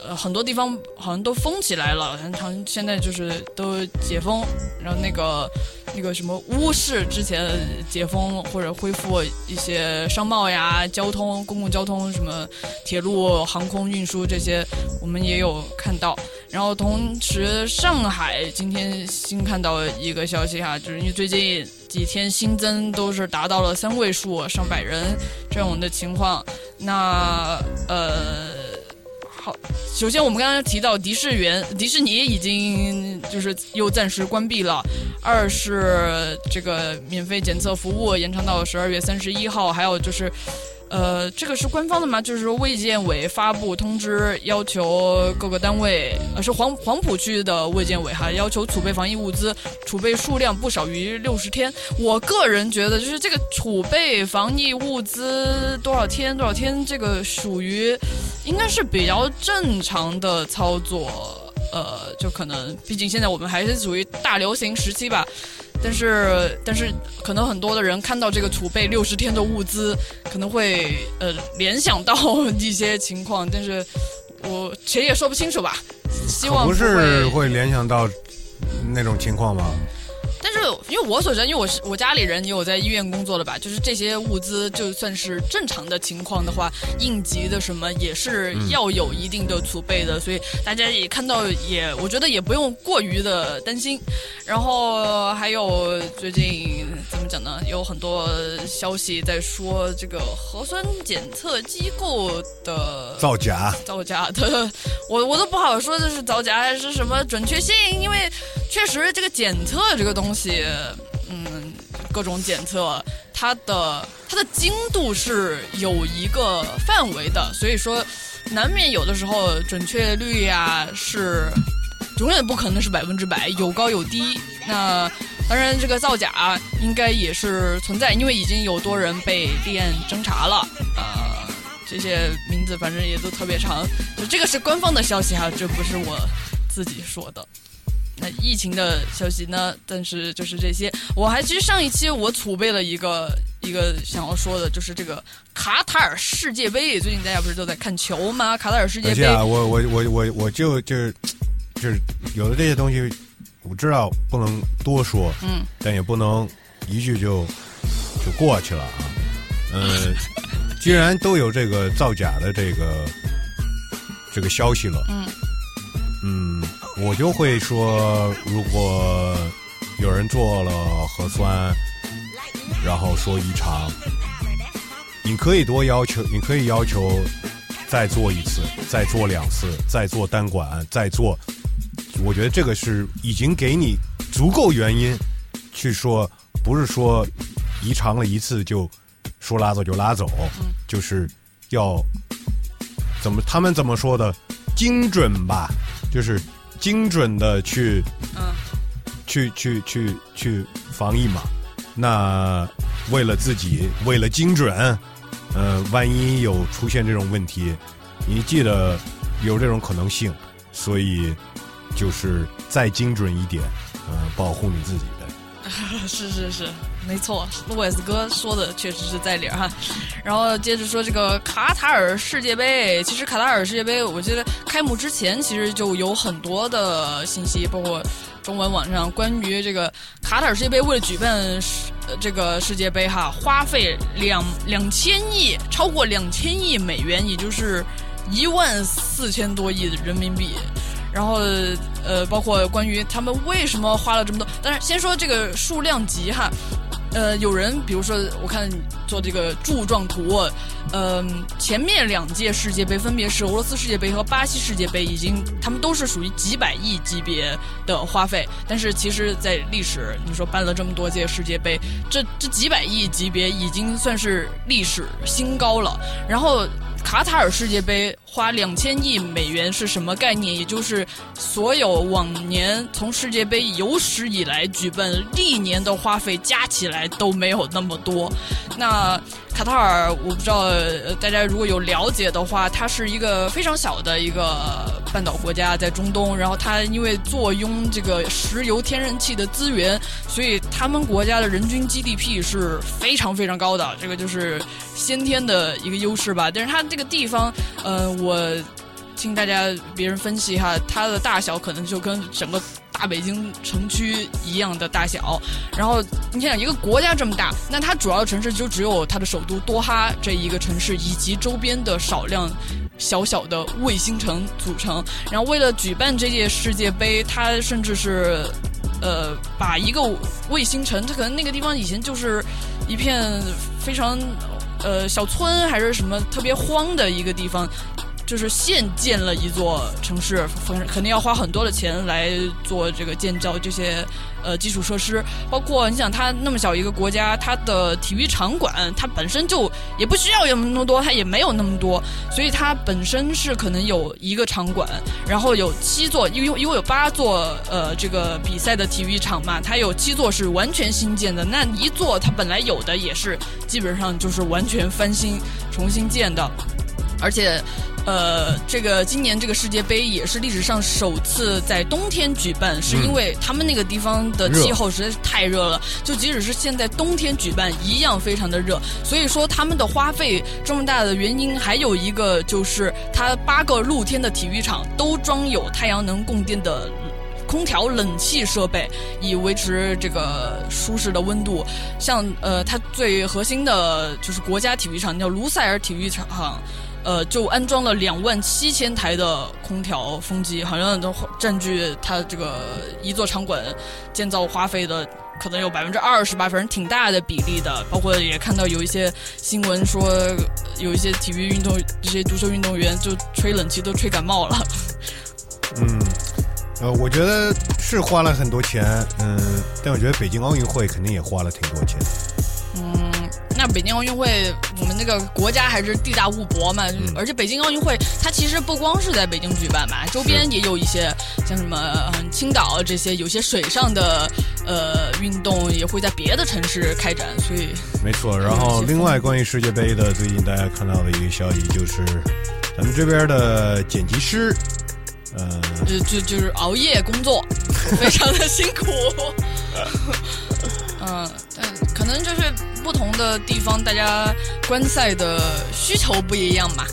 呃很多地方好像都封起来了，然后现在就是都解封，然后那个那个什么乌市之前解封或者恢复一些商贸呀、交通、公共交通什么铁路、航空运输这些，我们也有看到。然后同时，上海今天新看到一个消息哈，就是因为最近几天新增都是达到了三位数，上百人这种的情况。那呃，好，首先我们刚刚提到迪士园、迪士尼已经就是又暂时关闭了。二是这个免费检测服务延长到十二月三十一号，还有就是。呃，这个是官方的吗？就是说卫健委发布通知，要求各个单位，呃，是黄黄浦区的卫健委哈，要求储备防疫物资储备数量不少于六十天。我个人觉得，就是这个储备防疫物资多少天多少天，这个属于应该是比较正常的操作。呃，就可能，毕竟现在我们还是处于大流行时期吧。但是，但是可能很多的人看到这个储备六十天的物资，可能会呃联想到一些情况，但是我谁也说不清楚吧。希望不会是会联想到那种情况吗？但是因为我所知，因为我是我家里人也有在医院工作的吧，就是这些物资就算是正常的情况的话，应急的什么也是要有一定的储备的，所以大家也看到也，我觉得也不用过于的担心。然后还有最近怎么讲呢？有很多消息在说这个核酸检测机构的造假造假的，我我都不好说这是造假还是什么准确性，因为确实这个检测这个东西，嗯，各种检测它的它的精度是有一个范围的，所以说难免有的时候准确率呀是永远不可能是百分之百，有高有低。那当然，这个造假应该也是存在，因为已经有多人被立案侦查了。呃，这些名字反正也都特别长，就这个是官方的消息哈，这不是我自己说的。那疫情的消息呢？但是就是这些，我还其实上一期我储备了一个一个想要说的，就是这个卡塔尔世界杯。最近大家不是都在看球吗？卡塔尔世界杯，啊，我我我我我就就是就是有的这些东西，我知道不能多说，嗯，但也不能一句就就过去了啊。呃，既然都有这个造假的这个这个消息了，嗯嗯，我就会说，如果有人做了核酸，然后说异常，你可以多要求，你可以要求再做一次，再做两次，再做单管，再做。我觉得这个是已经给你足够原因去说，不是说移长了一次就说拉走就拉走，就是要怎么他们怎么说的精准吧，就是精准的去，嗯，去去去去防疫嘛。那为了自己，为了精准，呃，万一有出现这种问题，你记得有这种可能性，所以就是再精准一点，呃，保护你自己呗。是是是，没错，路易斯哥说的确实是在理儿哈。然后接着说这个卡塔尔世界杯，其实卡塔尔世界杯，我记得开幕之前其实就有很多的信息，包括中文网上关于这个卡塔尔世界杯为了举办世这个世界杯哈，花费两两千亿，超过两千亿美元，也就是一万四千多亿人民币。然后呃，包括关于他们为什么花了这么多，但是先说这个数量级哈，呃，有人比如说我看做这个柱状图，嗯、前面两届世界杯分别是俄罗斯世界杯和巴西世界杯，已经他们都是属于几百亿级别的花费，但是其实，在历史你说办了这么多届世界杯，这这几百亿级别已经算是历史新高了，然后。卡塔尔世界杯花两千亿美元是什么概念？也就是所有往年从世界杯有史以来举办历年的花费加起来都没有那么多。那卡塔尔，我不知道大家如果有了解的话，它是一个非常小的一个半岛国家，在中东。然后它因为坐拥这个石油、天然气的资源，所以他们国家的人均 GDP 是非常非常高的。这个就是先天的一个优势吧。但是它这个地方，呃，我听大家别人分析哈，它的大小可能就跟整个大北京城区一样的大小。然后你想想，一个国家这么大，那它主要城市就只有它的首都多哈这一个城市，以及周边的少量。小小的卫星城组成，然后为了举办这届世界杯，它甚至是，呃，把一个卫星城，它可能那个地方以前就是一片非常呃小村还是什么特别荒的一个地方，就是现建了一座城市，肯肯定要花很多的钱来做这个建造这些呃基础设施，包括你想它那么小一个国家，它的体育场馆它本身就也不需要有那么多，它也没有那么多，所以它本身是可能有一个场馆，然后有七座，因为因为有八座呃这个比赛的体育场嘛，它有七座是完全新建的，那一座它本来有的也是基本上就是完全翻新重新建的。而且，呃，这个今年这个世界杯也是历史上首次在冬天举办，是因为他们那个地方的气候实在是太热了，就即使是现在冬天举办，一样非常的热。所以说他们的花费这么大的原因，还有一个就是它八个露天的体育场都装有太阳能供电的。空调、冷气设备以维持这个舒适的温度。像呃，它最核心的就是国家体育场叫卢塞尔体育场，呃，就安装了两万七千台的空调风机，好像都占据它这个一座场馆建造花费的可能有百分之二十吧，反正挺大的比例的。包括也看到有一些新闻说，有一些体育运动这些足球运动员就吹冷气都吹感冒了。嗯。呃，我觉得是花了很多钱，嗯，但我觉得北京奥运会肯定也花了挺多钱。北京奥运会，我们那个国家还是地大物博嘛，而且北京奥运会它其实不光是在北京举办吧，周边也有一些像什么青岛这些有些水上的呃运动也会在别的城市开展，所以没错。然后另外关于世界杯的，最近大家看到的一个消息就是，咱们这边的剪辑师。呃，就就就是熬夜工作，非常的辛苦。嗯，但可能就是不同的地方，大家观赛的需求不一样嘛。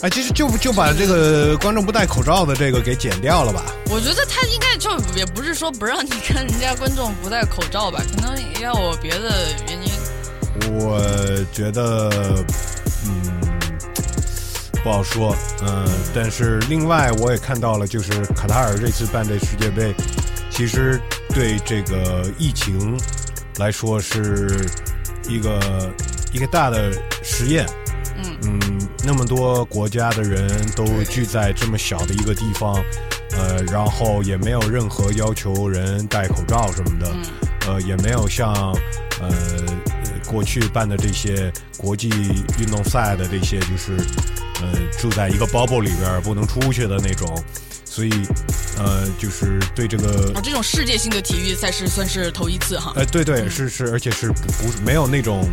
哎，其实就就把这个观众不戴口罩的这个给剪掉了吧？我觉得他应该就也不是说不让你看人家观众不戴口罩吧，可能也有别的原因。我觉得，嗯。不好说，嗯，但是另外我也看到了，就是卡塔尔这次办这世界杯，其实对这个疫情来说是一个一个大的实验，嗯。嗯，那么多国家的人都聚在这么小的一个地方，呃，然后也没有任何要求人戴口罩什么的，呃，也没有像呃过去办的这些国际运动赛的这些就是。呃，住在一个 bubble 里边不能出去的那种，所以，呃，就是对这个啊，这种世界性的体育赛事算是头一次哈。呃，对对，是是，而且是不不没有那种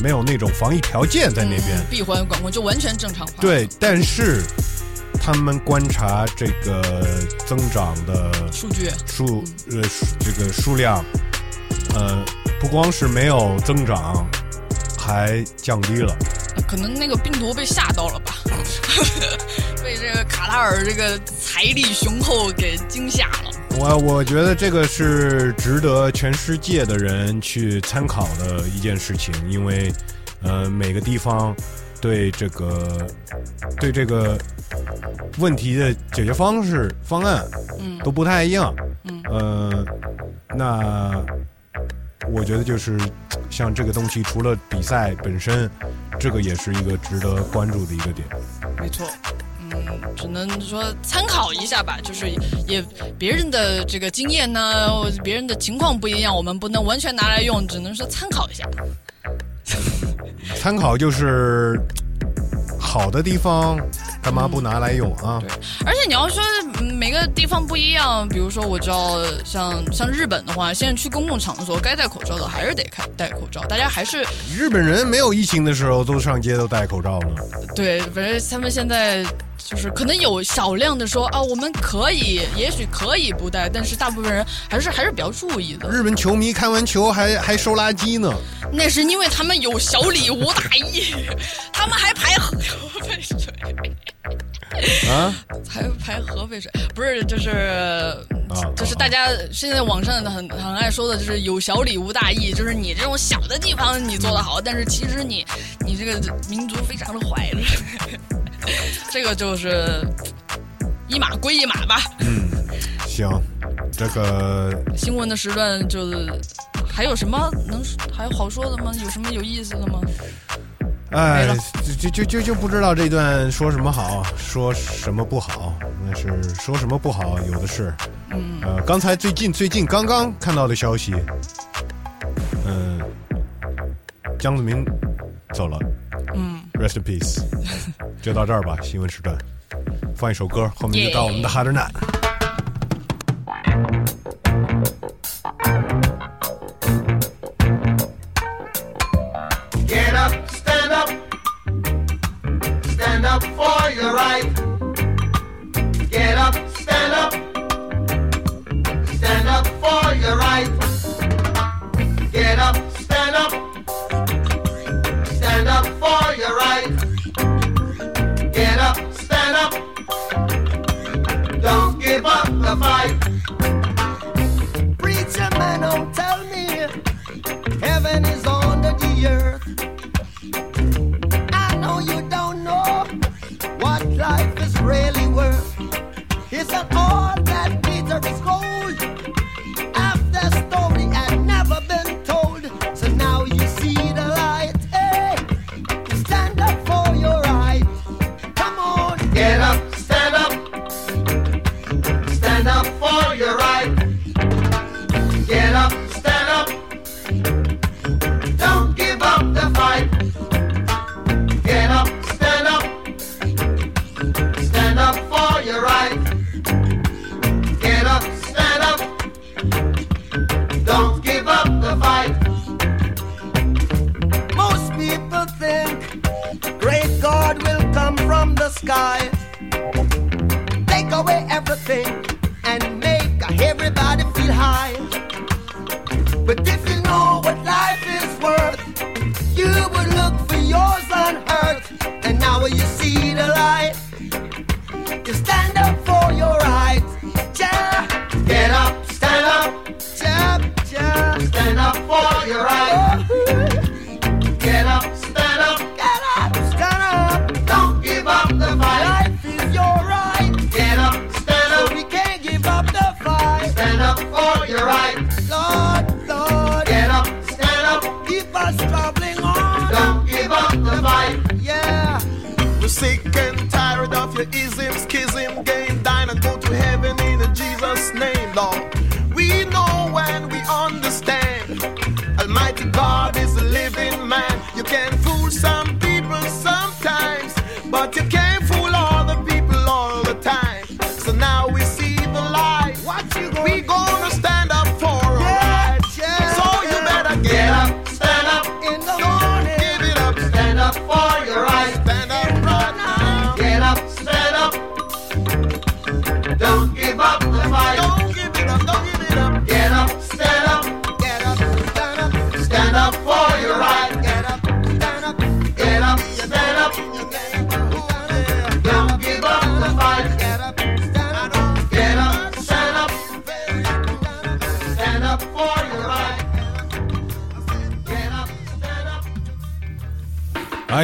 没有那种防疫条件在那边，闭环管控就完全正常化。对，但是他们观察这个增长的数据数呃这个数量，呃，不光是没有增长，还降低了。可能那个病毒被吓到了吧，被这个卡塔尔这个财力雄厚给惊吓了。我我觉得这个是值得全世界的人去参考的一件事情，因为呃每个地方对这个对这个问题的解决方式方案嗯都不太一样，嗯呃那。我觉得就是像这个东西，除了比赛本身，这个也是一个值得关注的一个点。没错，嗯，只能说参考一下吧。就是也别人的这个经验呢，别人的情况不一样，我们不能完全拿来用，只能说参考一下。参考就是好的地方。干嘛不拿来用啊？对，而且你要说每个地方不一样，比如说我知道像像日本的话，现在去公共场所该戴口罩的还是得戴戴口罩，大家还是日本人没有疫情的时候都上街都戴口罩呢。对，反正他们现在就是可能有少量的说啊，我们可以，也许可以不带，但是大部分人还是还是比较注意的。日本球迷看完球还还收垃圾呢，那是因为他们有小礼物大义，他们还排河费水。啊，排排核废水不是，就是就是大家现在网上很很爱说的，就是有小礼物大义，就是你这种小的地方你做的好，但是其实你你这个民族非常的坏，这个就是一码归一码吧。嗯，行，这个新闻的时段就是还有什么能还有好说的吗？有什么有意思的吗？哎，就就就就不知道这段说什么好，说什么不好。那是说什么不好，有的是。嗯。呃，刚才最近最近刚刚看到的消息，嗯，江泽民走了。嗯。Rest in peace。就到这儿吧，新闻时段，放一首歌，后面就到我们的 Harder Night。So now.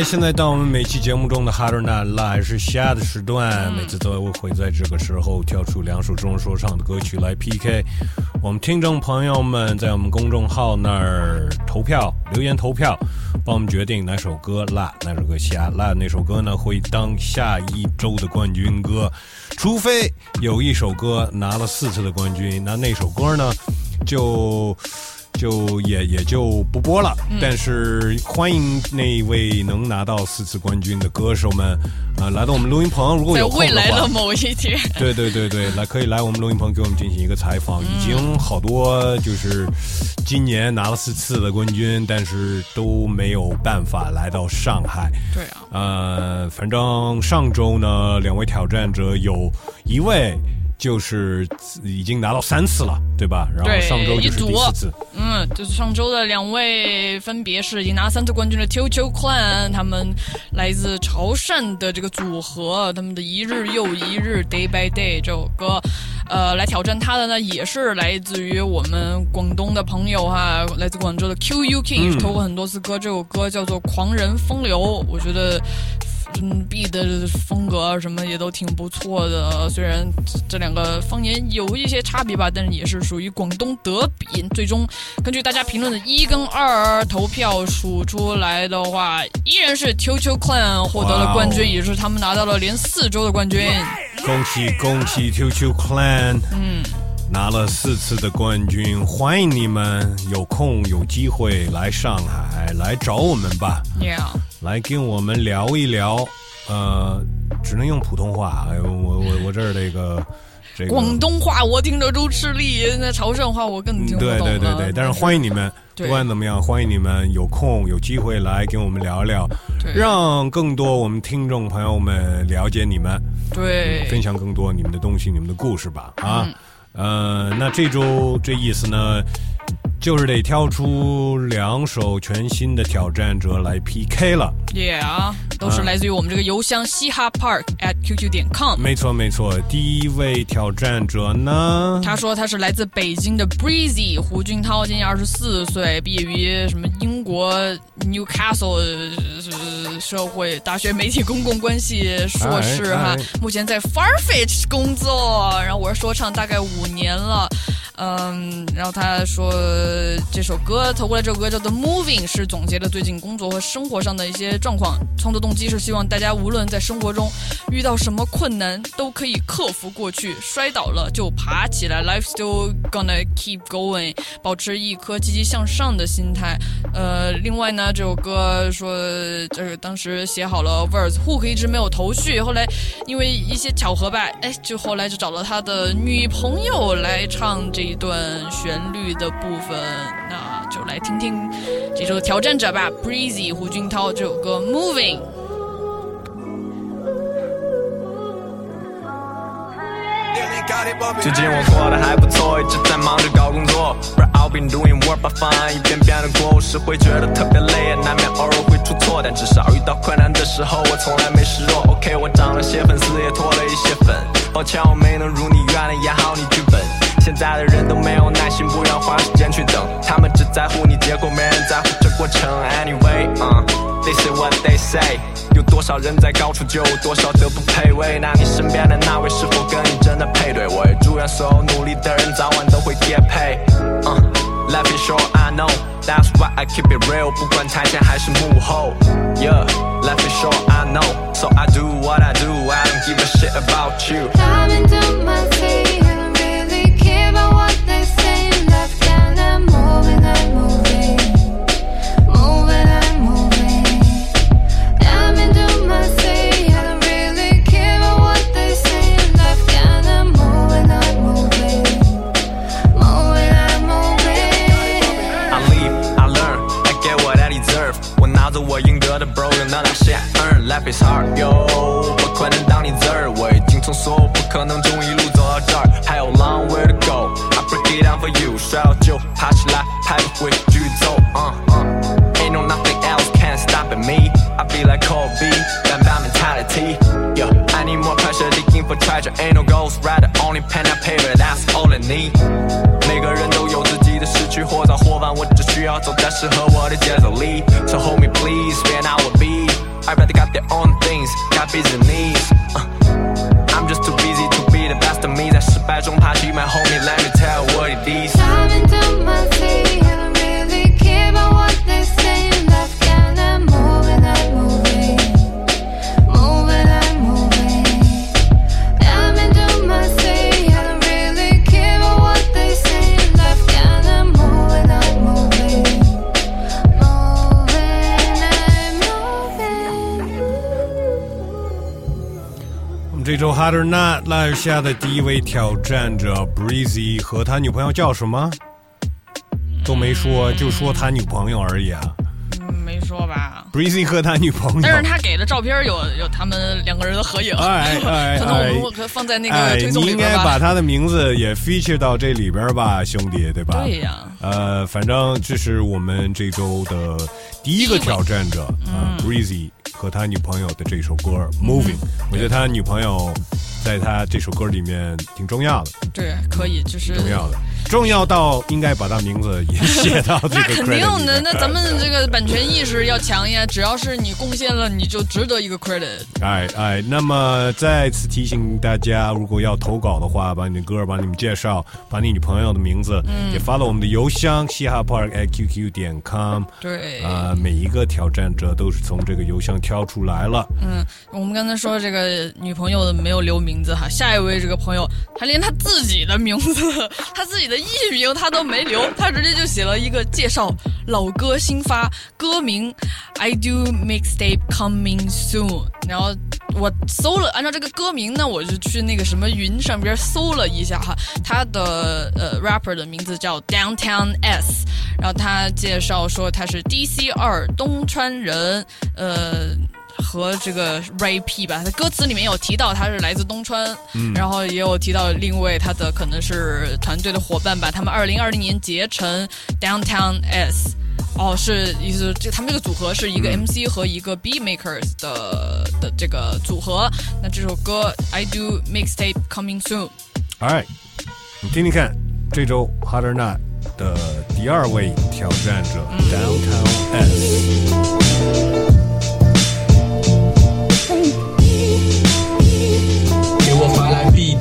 现在到我们每期节目中的 Harder Night Live 是下的时段，每次都会在这个时候跳出两首中文说唱的歌曲来 PK。我们听众朋友们在我们公众号那儿投票留言投票，帮我们决定哪首歌辣，哪首歌瞎。辣那首歌呢会当下一周的冠军歌，除非有一首歌拿了四次的冠军，那那首歌呢就。就也也就不播了。嗯但是欢迎那位能拿到四次冠军的歌手们，啊、来到我们录音棚，如果有未来的，某一天，对对对对，来可以来我们录音棚给我们进行一个采访。已经好多就是今年拿了四次的冠军，但是都没有办法来到上海。对啊，呃，反正上周呢，两位挑战者有一位就是已经拿到三次了，对吧？然后上周就是一组第四次。嗯，就是上周的两位，分别是已经拿三次冠军的 t o t o Clan，他们来自潮汕的这个组合，他们的一日又一日 Day by Day 这首歌，呃，来挑战他的呢，也是来自于我们广东的朋友哈，来自广州的 QUK，嗯投过很多次歌，这首歌叫做《狂人风流》，我觉得。嗯，B 的风格啊什么也都挺不错的。虽然这这两个方言有一些差别吧，但是也是属于广东德比。最终根据大家评论的一跟二投票数出来的话，依然是 QQ Clan 获得了冠军，也是他们拿到了连四周的冠军。恭喜恭喜 QQ Clan，嗯，拿了四次的冠军，欢迎你们有空有机会来上海来找我们吧来跟我们聊一聊。呃，只能用普通话，哎呦我我我这儿这个这个广东话我听着都吃力，那潮汕话我更听不对懂了。对对对，但是欢迎你们，不管怎么样，欢迎你们有空有机会来跟我们聊一聊，让更多我们听众朋友们了解你们，对分享更多你们的东西、你们的故事吧啊。嗯呃，那这周这意思呢，就是得挑出两首全新的挑战者来 PK 了。，Yeah，都是啊来自于我们这个邮箱嘻哈 park at qq 点 com。没错没错，第一位挑战者呢，他说他是来自北京的 Breezy 胡俊涛，今年二十四岁，毕业于什么英国 Newcastle 呃社会大学媒体公共关系硕士哈目前在 Farfetch 工作，然后我是说唱大概五年了。嗯，然后他说这首歌投过来，这首歌叫做《Moving》，是总结了最近工作和生活上的一些状况。创作动机是希望大家无论在生活中遇到什么困难，都可以克服过去，摔倒了就爬起来，Life's still gonna keep going，保持一颗积极向上的心态。呃，另外呢，这首歌说就是当时写好了 verse，hook 一直没有头绪，后来因为一些巧合吧，哎，就后来就找了他的女朋友来唱这一段旋律的部分，那就来听听这首挑战者吧，Breezy 胡俊涛这首歌 Moving。最近我过得还不错，一直在忙着搞工作。But I've been doing work but fine，一遍遍的过，有时会觉得特别累，也难免偶尔会出错，但至少遇到困难的时候，我从来没示弱。OK，我涨了些粉丝，也脱了一些粉。抱歉我没能如你愿的演好你剧本。现在的人都没有耐心，不愿花时间去等，他们只在乎你结果，没人在乎这过程。Anyway，uh, this is what they say。有多少人在高处，就有多少德不配位。那你身边的那位是否跟你真的配对？我也祝愿所有努力的人早晚都会跌配。嗯、Life is short, I know. That's why I keep it real，不管台前还是幕后。Yeah, life is short, I know. So I do what I do. I don't give a shit about you. Life is hard, yo，不可能当你字儿。我已经从所有不可能中一路走到这儿，还有 long way to go。I break it down for you，摔倒就爬起来，拍不回剧奏。嗯嗯，Ain't no nothing else can stop me。I be like Kobe, that bad mentality. Yo, I need more pressure, digging for treasure. Ain't no ghost rider, only pen and paper, that's all I need. 每个人都有自己的时区，或早或晚，我只需要走在适合我的节奏里。So hold me please, where I will be. Everybody got their own things, got busy needs. Uh, I'm just too busy to be the best of me，在失败中爬起，my homie, 我们这周 Harder Not Live 下的第一位挑战者 Breezy 和他女朋友叫什么？都没说，就说他女朋友而已啊。嗯，没说吧？Breezy 和他女朋友，但是他给的照片有有他们两个人的合影，哎 哎可能我哎们可放在那哎个，推送你应该。把他的名字也 feature 到这里边吧，兄弟，对吧？对呀呃，反正这是我们这周的第一个挑战者啊、b r e e z y 和他女朋友的这首歌《Moving》，我觉得他女朋友在他这首歌里面挺重要的。对，可以，就是重要的重要到应该把他名字也写到这 那肯定的，那咱们这个版权意识要强呀。只要是你贡献了，你就值得一个 credit。哎哎，那么再次提醒大家，如果要投稿的话，把你的歌，把你们介绍，把你女朋友的名字，嗯也发到我们的邮箱嘻哈 park at qq 点 com。对啊、每一个挑战者都是从这个邮箱挑出来了。嗯，我们刚才说这个女朋友的没有留名字哈，下一位这个朋友他连他自己的名字，他自己的的艺名他都没留，他直接就写了一个介绍老歌新发，歌名 I do mixtape coming soon。然后我搜了，按照这个歌名呢，我就去那个什么云上边搜了一下哈，他的呃 rapper 的名字叫 Downtown S，然后他介绍说他是 DC 二东川人，呃。和这个 Ray P 吧，他歌词里面有提到他是来自东川，嗯。然后也有提到另一位他的可能是团队的伙伴吧，他们二零二零年结成 Downtown S，哦，是意思这他们这个组合是一个 MC 和一个 B makers 的的这个组合。那这首歌 I Do Mixtape Coming Soon，All right，你听听看，这周 or Not 的第二位挑战者、Downtown S。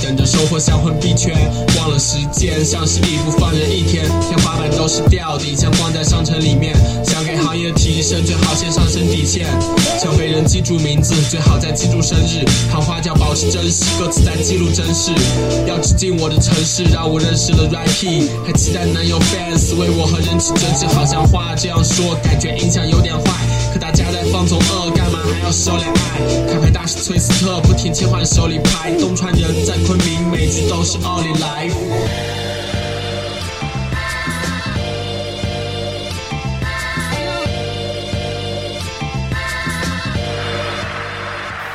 等着收获像混币圈。忘了时间，像是一部放任一天，天花板都是吊顶，像光在商城里面。想给行业提升，最好先上升底线。想被人记住名字，最好再记住生日。喊话叫保持真实，歌词在记录真实。要致敬我的城市，让我认识了 Rapi，还期待能有 fans 为我和人气争执。好像话这样说，感觉印象有点坏。可大家在放纵恶，干嘛还要收敛爱？开牌大师崔斯特不停切换手里牌，东川人在昆明，每次都是奥利来。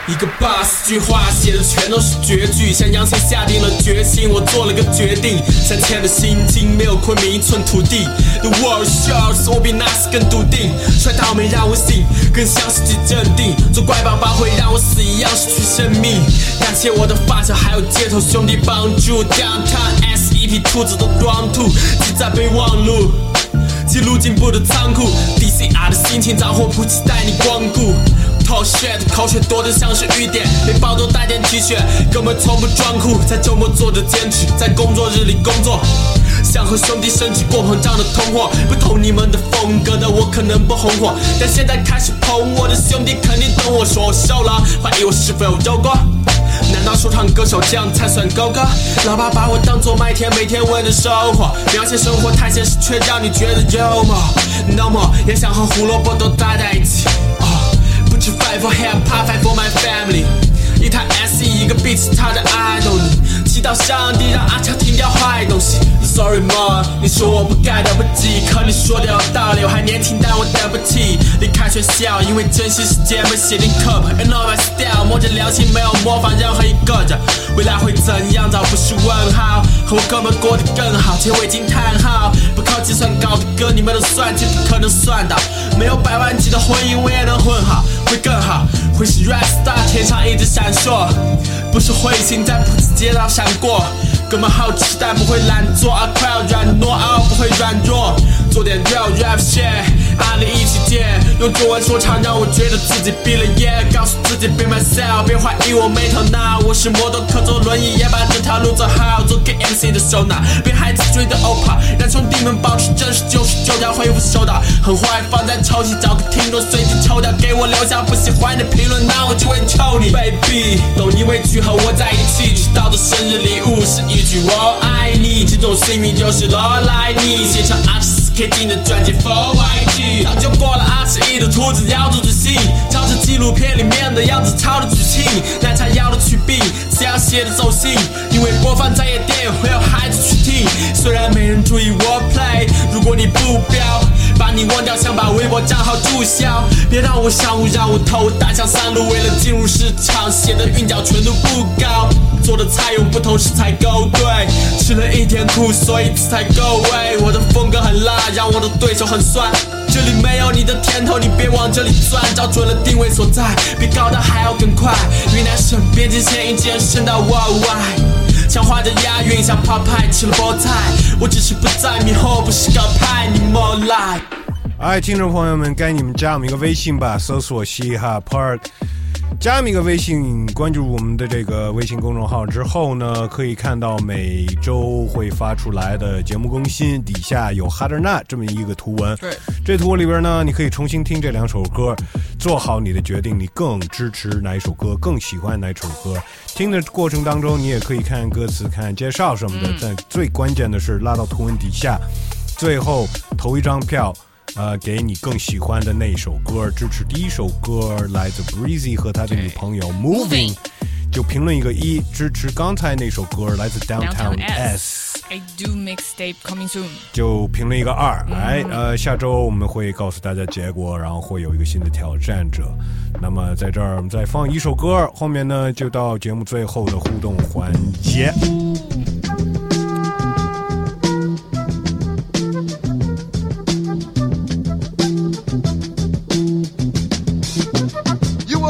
一个 boss，句话写的全都是绝句，像杨千下定了决心，我做了个决定，三千的心经没有昆明一寸土地。The world shows，我比那时更笃定，摔倒没让我醒，更像是去镇定，做乖宝宝会让我死一样失去生命。感谢我的发小还有街头兄弟帮助，Downtown S 一批兔子都装兔，挤在备忘录。记录进步的仓库，DCR 的心情，脏货不期待你光顾。Talk shit，口水多的像是雨点，背包都带点 T 恤，哥们从不装酷，在周末做着坚持，在工作日里工作。想和兄弟升级过膨胀的通货，不同你们的风格的我可能不红火，但现在开始捧我的兄弟肯定懂我说我瘦了，怀疑我是否有肉光。难道说唱歌手这样才算高歌？老爸把我当做麦田，每天为了收获，描写生活太现实，却让你觉得幽默。No more，也想和胡萝卜都待在一起。To fight for hip hop，fight for my family。一台 SE，一个 beat 他的 idol，祈祷上帝让阿乔停掉坏东西。Sorry more，你说我不该等不起，可你说的有道理，我还年轻，但我等不起离开学校，因为珍惜时间被写进课本。And all my style，摸着良心，没有模仿任何一个人。未来会怎样，早不是问号。和我哥们过得更好，钱我已经谈好。不靠计算高的歌，你们都算计，不可能算到。没有百万级的婚姻，我也能混好，会更好。会是 rap star，天上一直闪烁，不是彗星在普子街道闪过。哥们好吃，但不会懒惰，啊快要软糯，啊不会软弱。做点 real rap shit，阿里一起借，用中文说唱让我觉得自己毕了业，告诉自己 be myself，别怀疑我没头脑。我是摩托可坐轮椅，也把这条路走好，做给 MC 的首脑，别孩子追的 OPA，让兄弟们保持真实，九十九条回复收到，很坏放在抽屉，找个听众随机抽掉，给我留下不喜欢的评论，那我就会抽你，baby，懂你委屈和我在一起，知道的生日礼物是一句我爱你，这种幸运就是罗来你，写成 artist。K 进的专辑 For YG，早就过了二十亿的兔子要做自信，照着纪录片里面的样子抄的剧情，奶茶要的去病，只要写的走心，因为播放在夜店会有孩子去听，虽然没人注意我 play，如果你不标，把你忘掉，想把微博账号注销，别让我上午让我头大象三路，为了进入市场，写的韵脚纯度不高，做的菜用不同食材勾兑，吃了一天苦，所以吃才够味，我的风格很辣。让我的对手很酸，这里没有你的甜头，你别往这里钻，找准了定位所在，比高的还要更快。云南省边境线已经伸到 worldwide，像画着押韵，像泡派吃了菠菜。我只是不在迷惑，不是搞派，你莫来。哎，听众朋友们，该你们加我们一个微信吧，搜索嘻哈 Park。加一个微信，关注我们的这个微信公众号之后呢，可以看到每周会发出来的节目更新，底下有哈德纳这么一个图文。对，这图文里边呢，你可以重新听这两首歌，做好你的决定，你更支持哪一首歌，更喜欢哪首歌。听的过程当中，你也可以看歌词、看介绍什么的。但最关键的是拉到图文底下，最后投一张票。呃，给你更喜欢的那首歌，支持第一首歌来自 Breezy 和他的女朋友 Moving，就评论一个一；支持刚才那首歌来自 Downtown S。I do mixtape coming soon。就评论一个二，哎，呃，下周我们会告诉大家结果，然后会有一个新的挑战者。那么在这儿我们再放一首歌，后面呢就到节目最后的互动环节。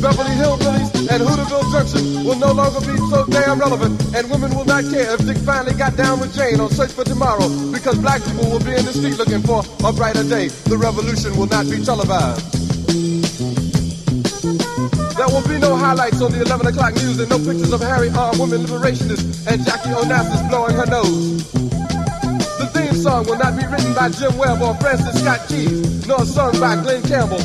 Beverly Hillbillies, and Hooterville Junction will no longer be so damn relevant, and women will not care if Dick finally got down with Jane on Search for Tomorrow, because black people will be in the street looking for a brighter day. The revolution will not be televised. There will be no highlights on the 11 o'clock news and no pictures of Harry armed women liberationists and Jackie Onassis blowing her nose. The theme song will not be written by Jim Webb or Francis Scott Keys, nor sung by Glenn Campbell,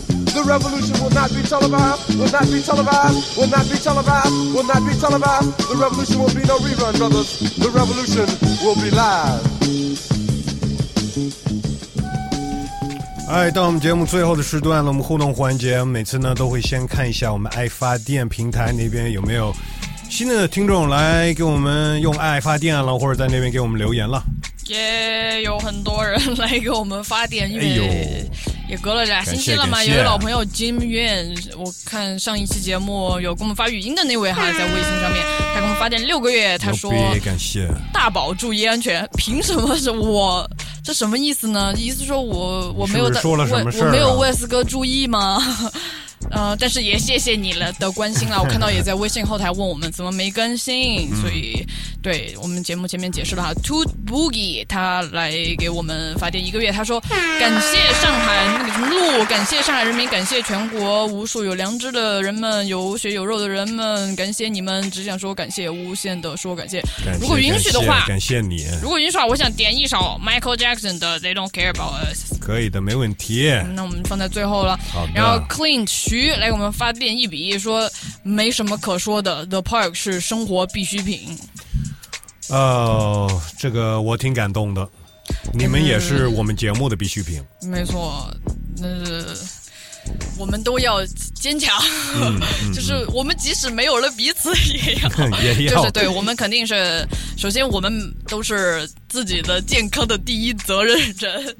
The revolution will not be televised, will not be televised, will not be televised, will not be televised. The revolution will be no rerun, brothers. The revolution will be live. 哎，到我们节目最后的时段了，我们互动环节，每次呢都会先看一下我们爱发电平台那边有没有新的听众来给我们用爱发电了，或者在那边给我们留言了。也有很多人来给我们发电，因哎呦为也隔了俩星期了嘛。有一个老朋友 Jim Yuan，，我看上一期节目有给我们发语音的那位哈，在微信上面，他给我们发电六个月，他说感谢。大宝注意安全，凭什么是我？这什么意思呢？意思说我我没有在我没有 VS 哥注意吗？呃，但是也谢谢你了的关心啦，我看到也在微信后台问我们怎么没更新，嗯所以对我们节目前面解释了哈，Toot Boogie 他来给我们发电一个月，他说感谢上海那个什么路，感谢上海人民，感谢全国无数有良知的人们，有血有肉的人们，感谢你们，只想说感谢，无限的说感谢。感谢如果允许的话，感谢你。如果允许的话，我想点一首 Michael Jackson 的《They Don't Care About Us》。可以的，没问题。那我们放在最后了。然后 Clean 徐来给我们发电一笔，说没什么可说的，The Park 是生活必需品。哦，这个我挺感动的，你们也是我们节目的必需品。没错，那是我们都要坚强，嗯嗯。就是我们即使没有了彼此，也要 也要。就是对我们肯定是，首先我们都是自己的健康的第一责任人，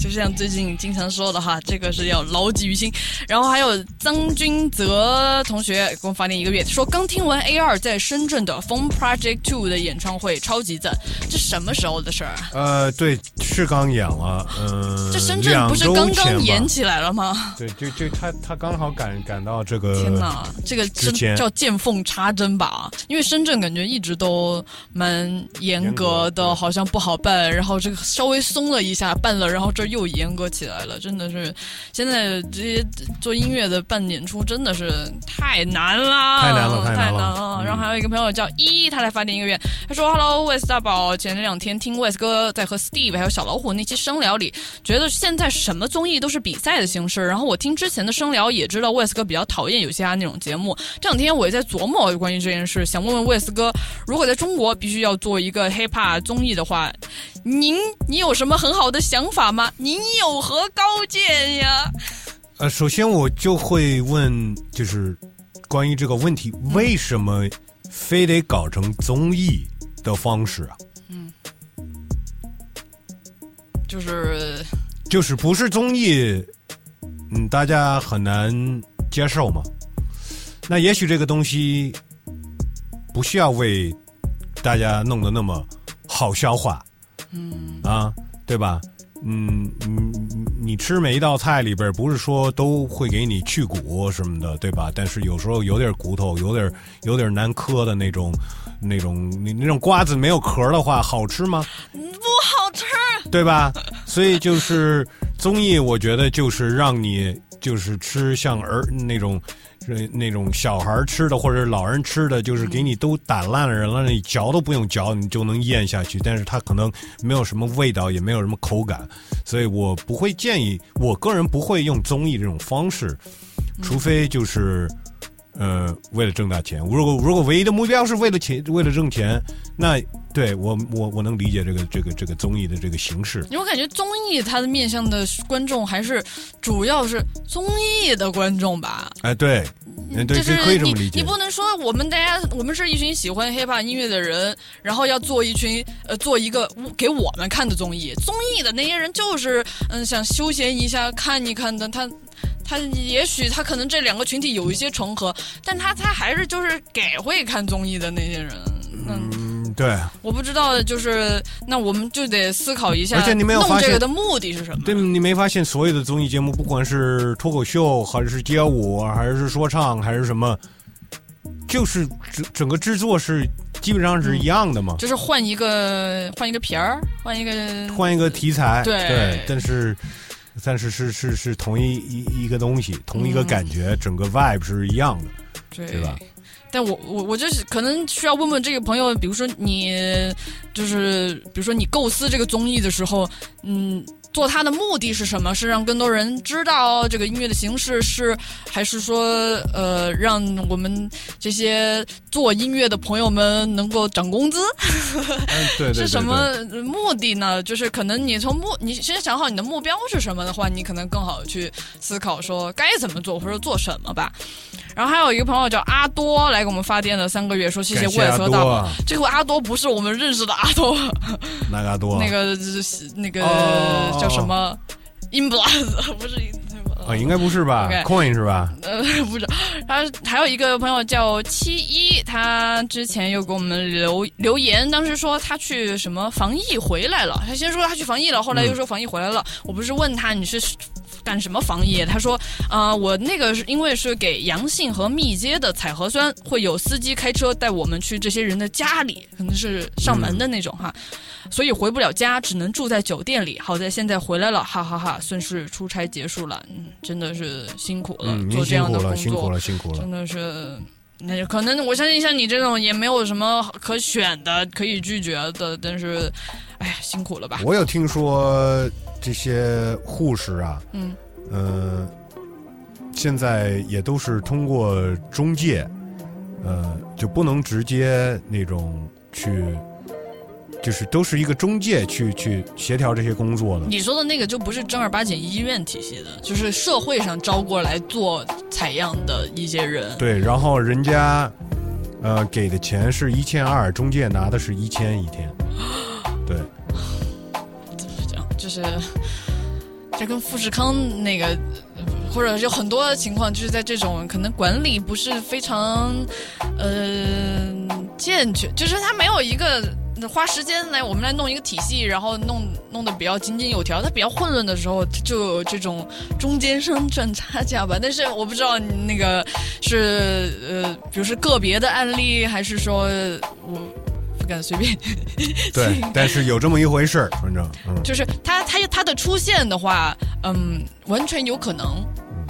就像最近经常说的哈，这个是要牢记于心。然后还有张君泽同学给我发电一个月，说刚听完 A 二在深圳的 Phone Project Two 的演唱会，超级赞，这什么时候的事儿啊？呃，对，是刚演了，嗯、这深圳不是刚刚演起来了吗？对，就就他他刚好赶赶到这个天哪，这个真叫见缝插针吧？因为深圳感觉一直都蛮严格的，好像不好办，然后这个稍微松了一下，办了，然后这又严格起来了，真的是现在这些做音乐的办演出真的是太难了，太难了太太难了嗯然后还有一个朋友叫一，他来发点音乐，他说：“Hello，魏斯大宝，前两天听 Wes 哥在和 Steve 还有小老虎那期声聊里，觉得现在什么综艺都是比赛的形式。然后我听之前的声聊也知道 Wes 哥比较讨厌有些那种节目。这两天我也在琢磨关于这件事，想问问 Wes 哥，如果在中国必须要做一个 hiphop 综艺的话，您你有什么很好的想法吗？您有何高见呀？呃，首先我就会问，就是关于这个问题，为什么非得搞成综艺的方式啊？嗯，就是就是不是综艺，嗯，大家很难接受嘛。那也许这个东西不需要为大家弄得那么好消化，嗯啊，对吧？嗯，你你吃每一道菜里边，不是说都会给你去骨什么的，对吧？但是有时候有点骨头，有点有点难磕的那种，那种那那种瓜子没有壳的话，好吃吗？不好吃。对吧？所以就是综艺，我觉得就是让你就是吃像儿那种。是那种小孩吃的或者老人吃的，就是给你都打烂了，让你嚼都不用嚼，你就能咽下去。但是它可能没有什么味道，也没有什么口感，所以我不会建议，我个人不会用综艺这种方式，除非就是呃为了挣大钱。如果如果唯一的目标是为了钱，为了挣钱，那对我我我能理解这个这个这个综艺的这个形式。因为我感觉综艺它的面向的观众还是主要是综艺的观众吧。哎，对，这你么理解你。不能说我们大家我们是一群喜欢 hiphop 音乐的人，然后要做一群呃做一个给我们看的综艺。综艺的那些人就是嗯想休闲一下看一看的，他他也许他可能这两个群体有一些重合，但他他还是就是给会看综艺的那些人。嗯，对。我不知道，就是那我们就得思考一下，而且你没有发现弄这个的目的是什么？对，你没发现所有的综艺节目，不管是脱口秀，还是街舞，还是说唱，还是什么，就是整整个制作是基本上是一样的嘛，就是换一个换一个皮儿，换一个换一个题材，对但是但是是是是同一一一个东西，同一个嗯感觉，整个 vibe 是一样的，对对吧？但我我我就是可能需要问问这个朋友，比如说你就是比如说你构思这个综艺的时候，嗯，做它的目的是什么？是让更多人知道这个音乐的形式是，还是说呃让我们这些做音乐的朋友们能够涨工资？嗯，对 对对是什么目的呢？就是可能你从目，你先想好你的目标是什么的话，你可能更好去思考说该怎么做或者做什么吧。然后还有一个朋友叫阿多来给我们发电了三个月，说谢谢感谢魏斯和大宝阿多啊。这个阿多不是我们认识的阿多，那个多那个那个哦叫什么 Inblast 不是啊，应该不是吧 OK？Coin 是吧？呃，不是，然后还有一个朋友叫七一，他之前又给我们留留言，当时说他去什么防疫回来了，他先说他去防疫了，后来又说防疫回来了。我不是问他你是干什么防疫，他说啊、呃我那个是因为是给阳性和密接的采核酸，会有司机开车带我们去这些人的家里，可能是上门的那种哈。所以回不了家，只能住在酒店里。好在现在回来了，哈哈哈算是出差结束了，嗯，真的是辛苦了，嗯，做这样的工作，辛苦了，辛苦了真。的是。那就可能我相信像你这种也没有什么可选的，可以拒绝的，但是，哎呀，辛苦了吧？我有听说，这些护士啊，嗯，呃，现在也都是通过中介，呃，就不能直接那种去，就是都是一个中介去去协调这些工作的。你说的那个就不是正儿八经医院体系的，就是社会上招过来做采样的一些人。对，然后人家呃给的钱是一千二，中介拿的是一千一天。对，就是这跟富士康那个，或者有很多情况，就是在这种可能管理不是非常呃健全，就是他没有一个。花时间来，我们来弄一个体系，然后弄弄得比较井井有条。它比较混乱的时候，就有这种中间商赚差价吧。但是我不知道那个是呃，比如是个别的案例，还是说我不敢随便。对，但是有这么一回事儿，反正嗯，就是他他他的出现的话，嗯，完全有可能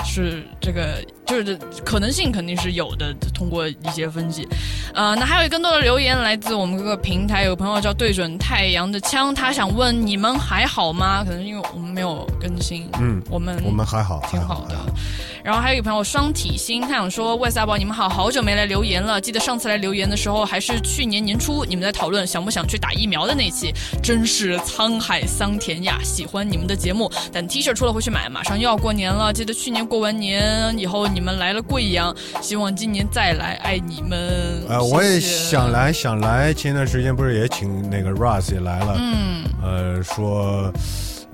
是这个，就是可能性肯定是有的。通过一些分析，呃，那还有更多的留言来自我们各个平台，有朋友叫对准太阳的枪，他想问你们还好吗？可能因为我们没有更新，嗯，我们我们还好，挺好的。然后还有一个朋友双体星，他想说魏萨宝，你们好好久没来留言了，记得上次来留言的时候还是去年年初，你们在讨论想不想去打疫苗的那期，真是沧海桑田呀！喜欢你们的节目，等 T 恤出了会去买，马上又要过年了，记得去年过完年以后你们来了贵阳，希望今年再来，爱你们。呃，我也想来，想来，前段时间不是也请那个 Russ 也来了，嗯，呃，说。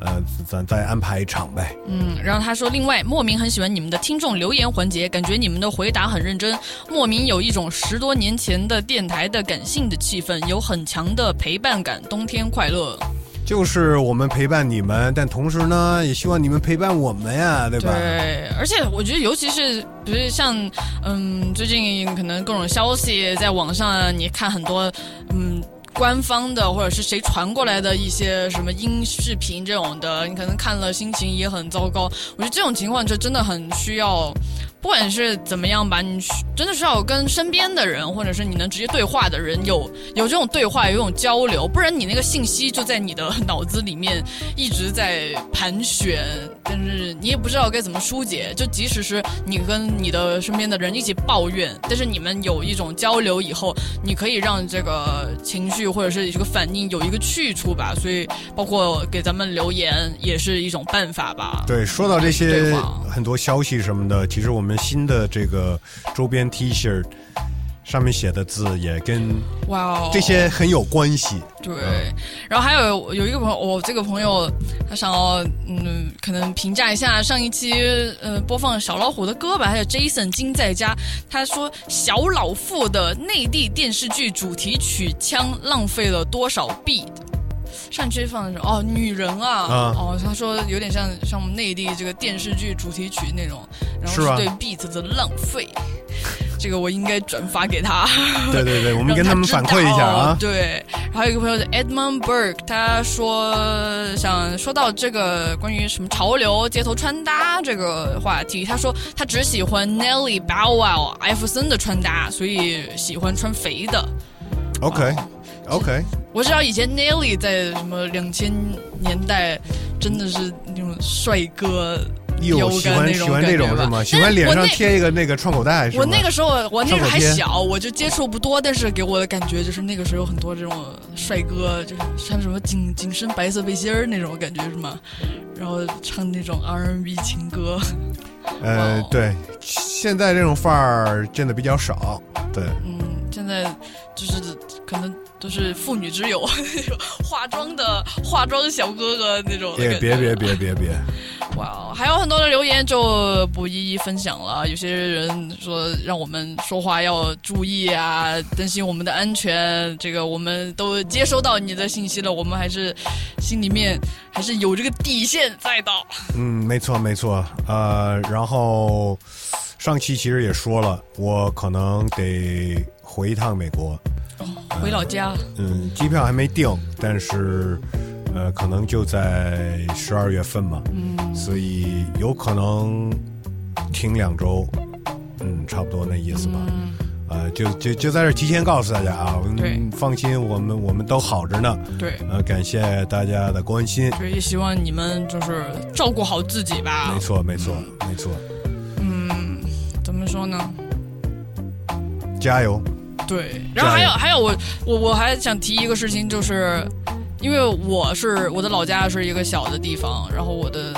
呃，咱再安排一场呗。嗯，然后他说，另外莫名很喜欢你们的听众留言环节，感觉你们的回答很认真，莫名有一种十多年前的电台的感性的气氛，有很强的陪伴感。冬天快乐，就是我们陪伴你们，但同时呢，也希望你们陪伴我们呀，对吧？对，而且我觉得，尤其是比如像嗯，最近可能各种消息在网上，你看很多嗯。官方的或者是谁传过来的一些什么音视频这种的，你可能看了心情也很糟糕。我觉得这种情况就真的很需要，不管是怎么样吧，你真的是要跟身边的人或者是你能直接对话的人有有这种对话，有这种交流，不然你那个信息就在你的脑子里面一直在盘旋，但是你也不知道该怎么疏解。就即使是你跟你的身边的人一起抱怨，但是你们有一种交流以后，你可以让这个情绪。或者是这个反应有一个去处吧，所以包括给咱们留言也是一种办法吧。对，说到这些很多消息什么的，其实我们新的这个周边 T 恤上面写的字也跟哇这些很有关系。对，然后还有有一个朋友，我这个朋友他想要嗯，可能评价一下上一期呃播放小老虎的歌吧，还有 Jason 金在家，他说小老妇的内地电视剧主题曲枪浪费了多少 beat。上期放的是哦，女人啊，哦，他说有点像像我们内地这个电视剧主题曲那种，然后是对 beat 的浪费。这个我应该转发给他。对对对，我们跟他们反馈一下啊。对，还有一个朋友是 Edmund Burke，他说想说到这个关于什么潮流街头穿搭这个话题，他说他只喜欢 Nelly、Bow Wow、艾弗森的穿搭，所以喜欢穿肥的。OK，OK。我知道以前 Nelly 在什么两千年代真的是那种帅哥。有喜欢喜欢这种是吗？喜欢脸上贴一个那个创口袋是吗？我那个时候我那个还小，我就接触不多，但是给我的感觉就是那个时候有很多这种帅哥，就是穿什么紧紧身白色背心儿那种感觉是吗？然后唱那种 R&B 情歌。呃，对，现在这种范儿见的比较少。对，嗯，现在就是可能都是妇女之友，那种化妆的化妆小哥哥那种。别别别别别别。哇，还有很多的留言就不一一分享了。有些人说让我们说话要注意啊，担心我们的安全。这个我们都接收到你的信息了，我们还是心里面还是有这个底线在的。嗯，没错没错。呃，然后上期其实也说了，我可能得回一趟美国，回老家。嗯，机票还没定，但是。呃，可能就在十二月份嘛，嗯，所以有可能停两周，嗯，差不多那意思吧。呃，就就就在这儿提前告诉大家啊，对嗯，放心，我们我们都好着呢。对呃，感谢大家的关心。对，也希望你们就是照顾好自己吧没。错，没错，没错，嗯，怎么说呢？加油！对，然后还有还有我我我还想提一个事情，就是因为我是我的老家是一个小的地方，然后我的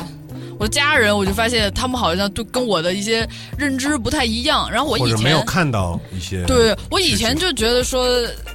我家人，我就发现他们好像都跟我的一些认知不太一样。然后我以前没有看到一些，对我以前就觉得说，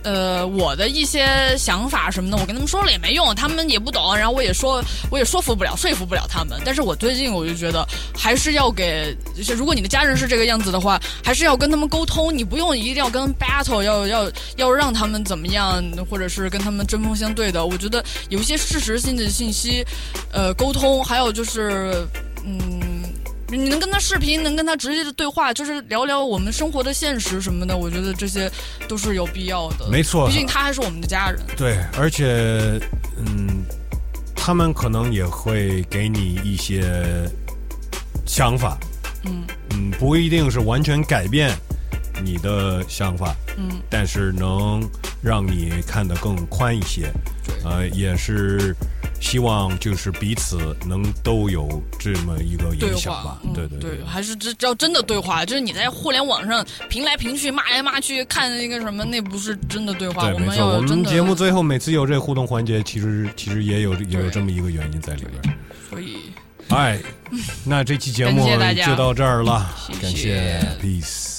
呃，我的一些想法什么的，我跟他们说了也没用，他们也不懂，然后我也说我也说服不了，说服不了他们。但是我最近我就觉得，还是要给，就是如果你的家人是这个样子的话，还是要跟他们沟通，你不用一定要跟 battle，要要要让他们怎么样，或者是跟他们针锋相对的。我觉得有一些事实性的信息，呃，沟通，还有就是，嗯。你能跟他视频，能跟他直接的对话，就是聊聊我们生活的现实什么的，我觉得这些都是有必要的。没错毕竟他还是我们的家人。对，而且，嗯，他们可能也会给你一些想法，嗯嗯，不一定是完全改变你的想法，嗯但是能让你看得更宽一些，呃，也是希望就是彼此能都有这么一个对影响吧，，对嗯对对对，还是这要真的对话，就是你在互联网上评来评去、骂来骂去，看那个什么，那不是真的对话。对，我没错，我们节目最后每次有这个互动环节，其实其实也有也有这么一个原因在里边。所以哎，那这期节目 就到这儿了，谢谢感谢，peace。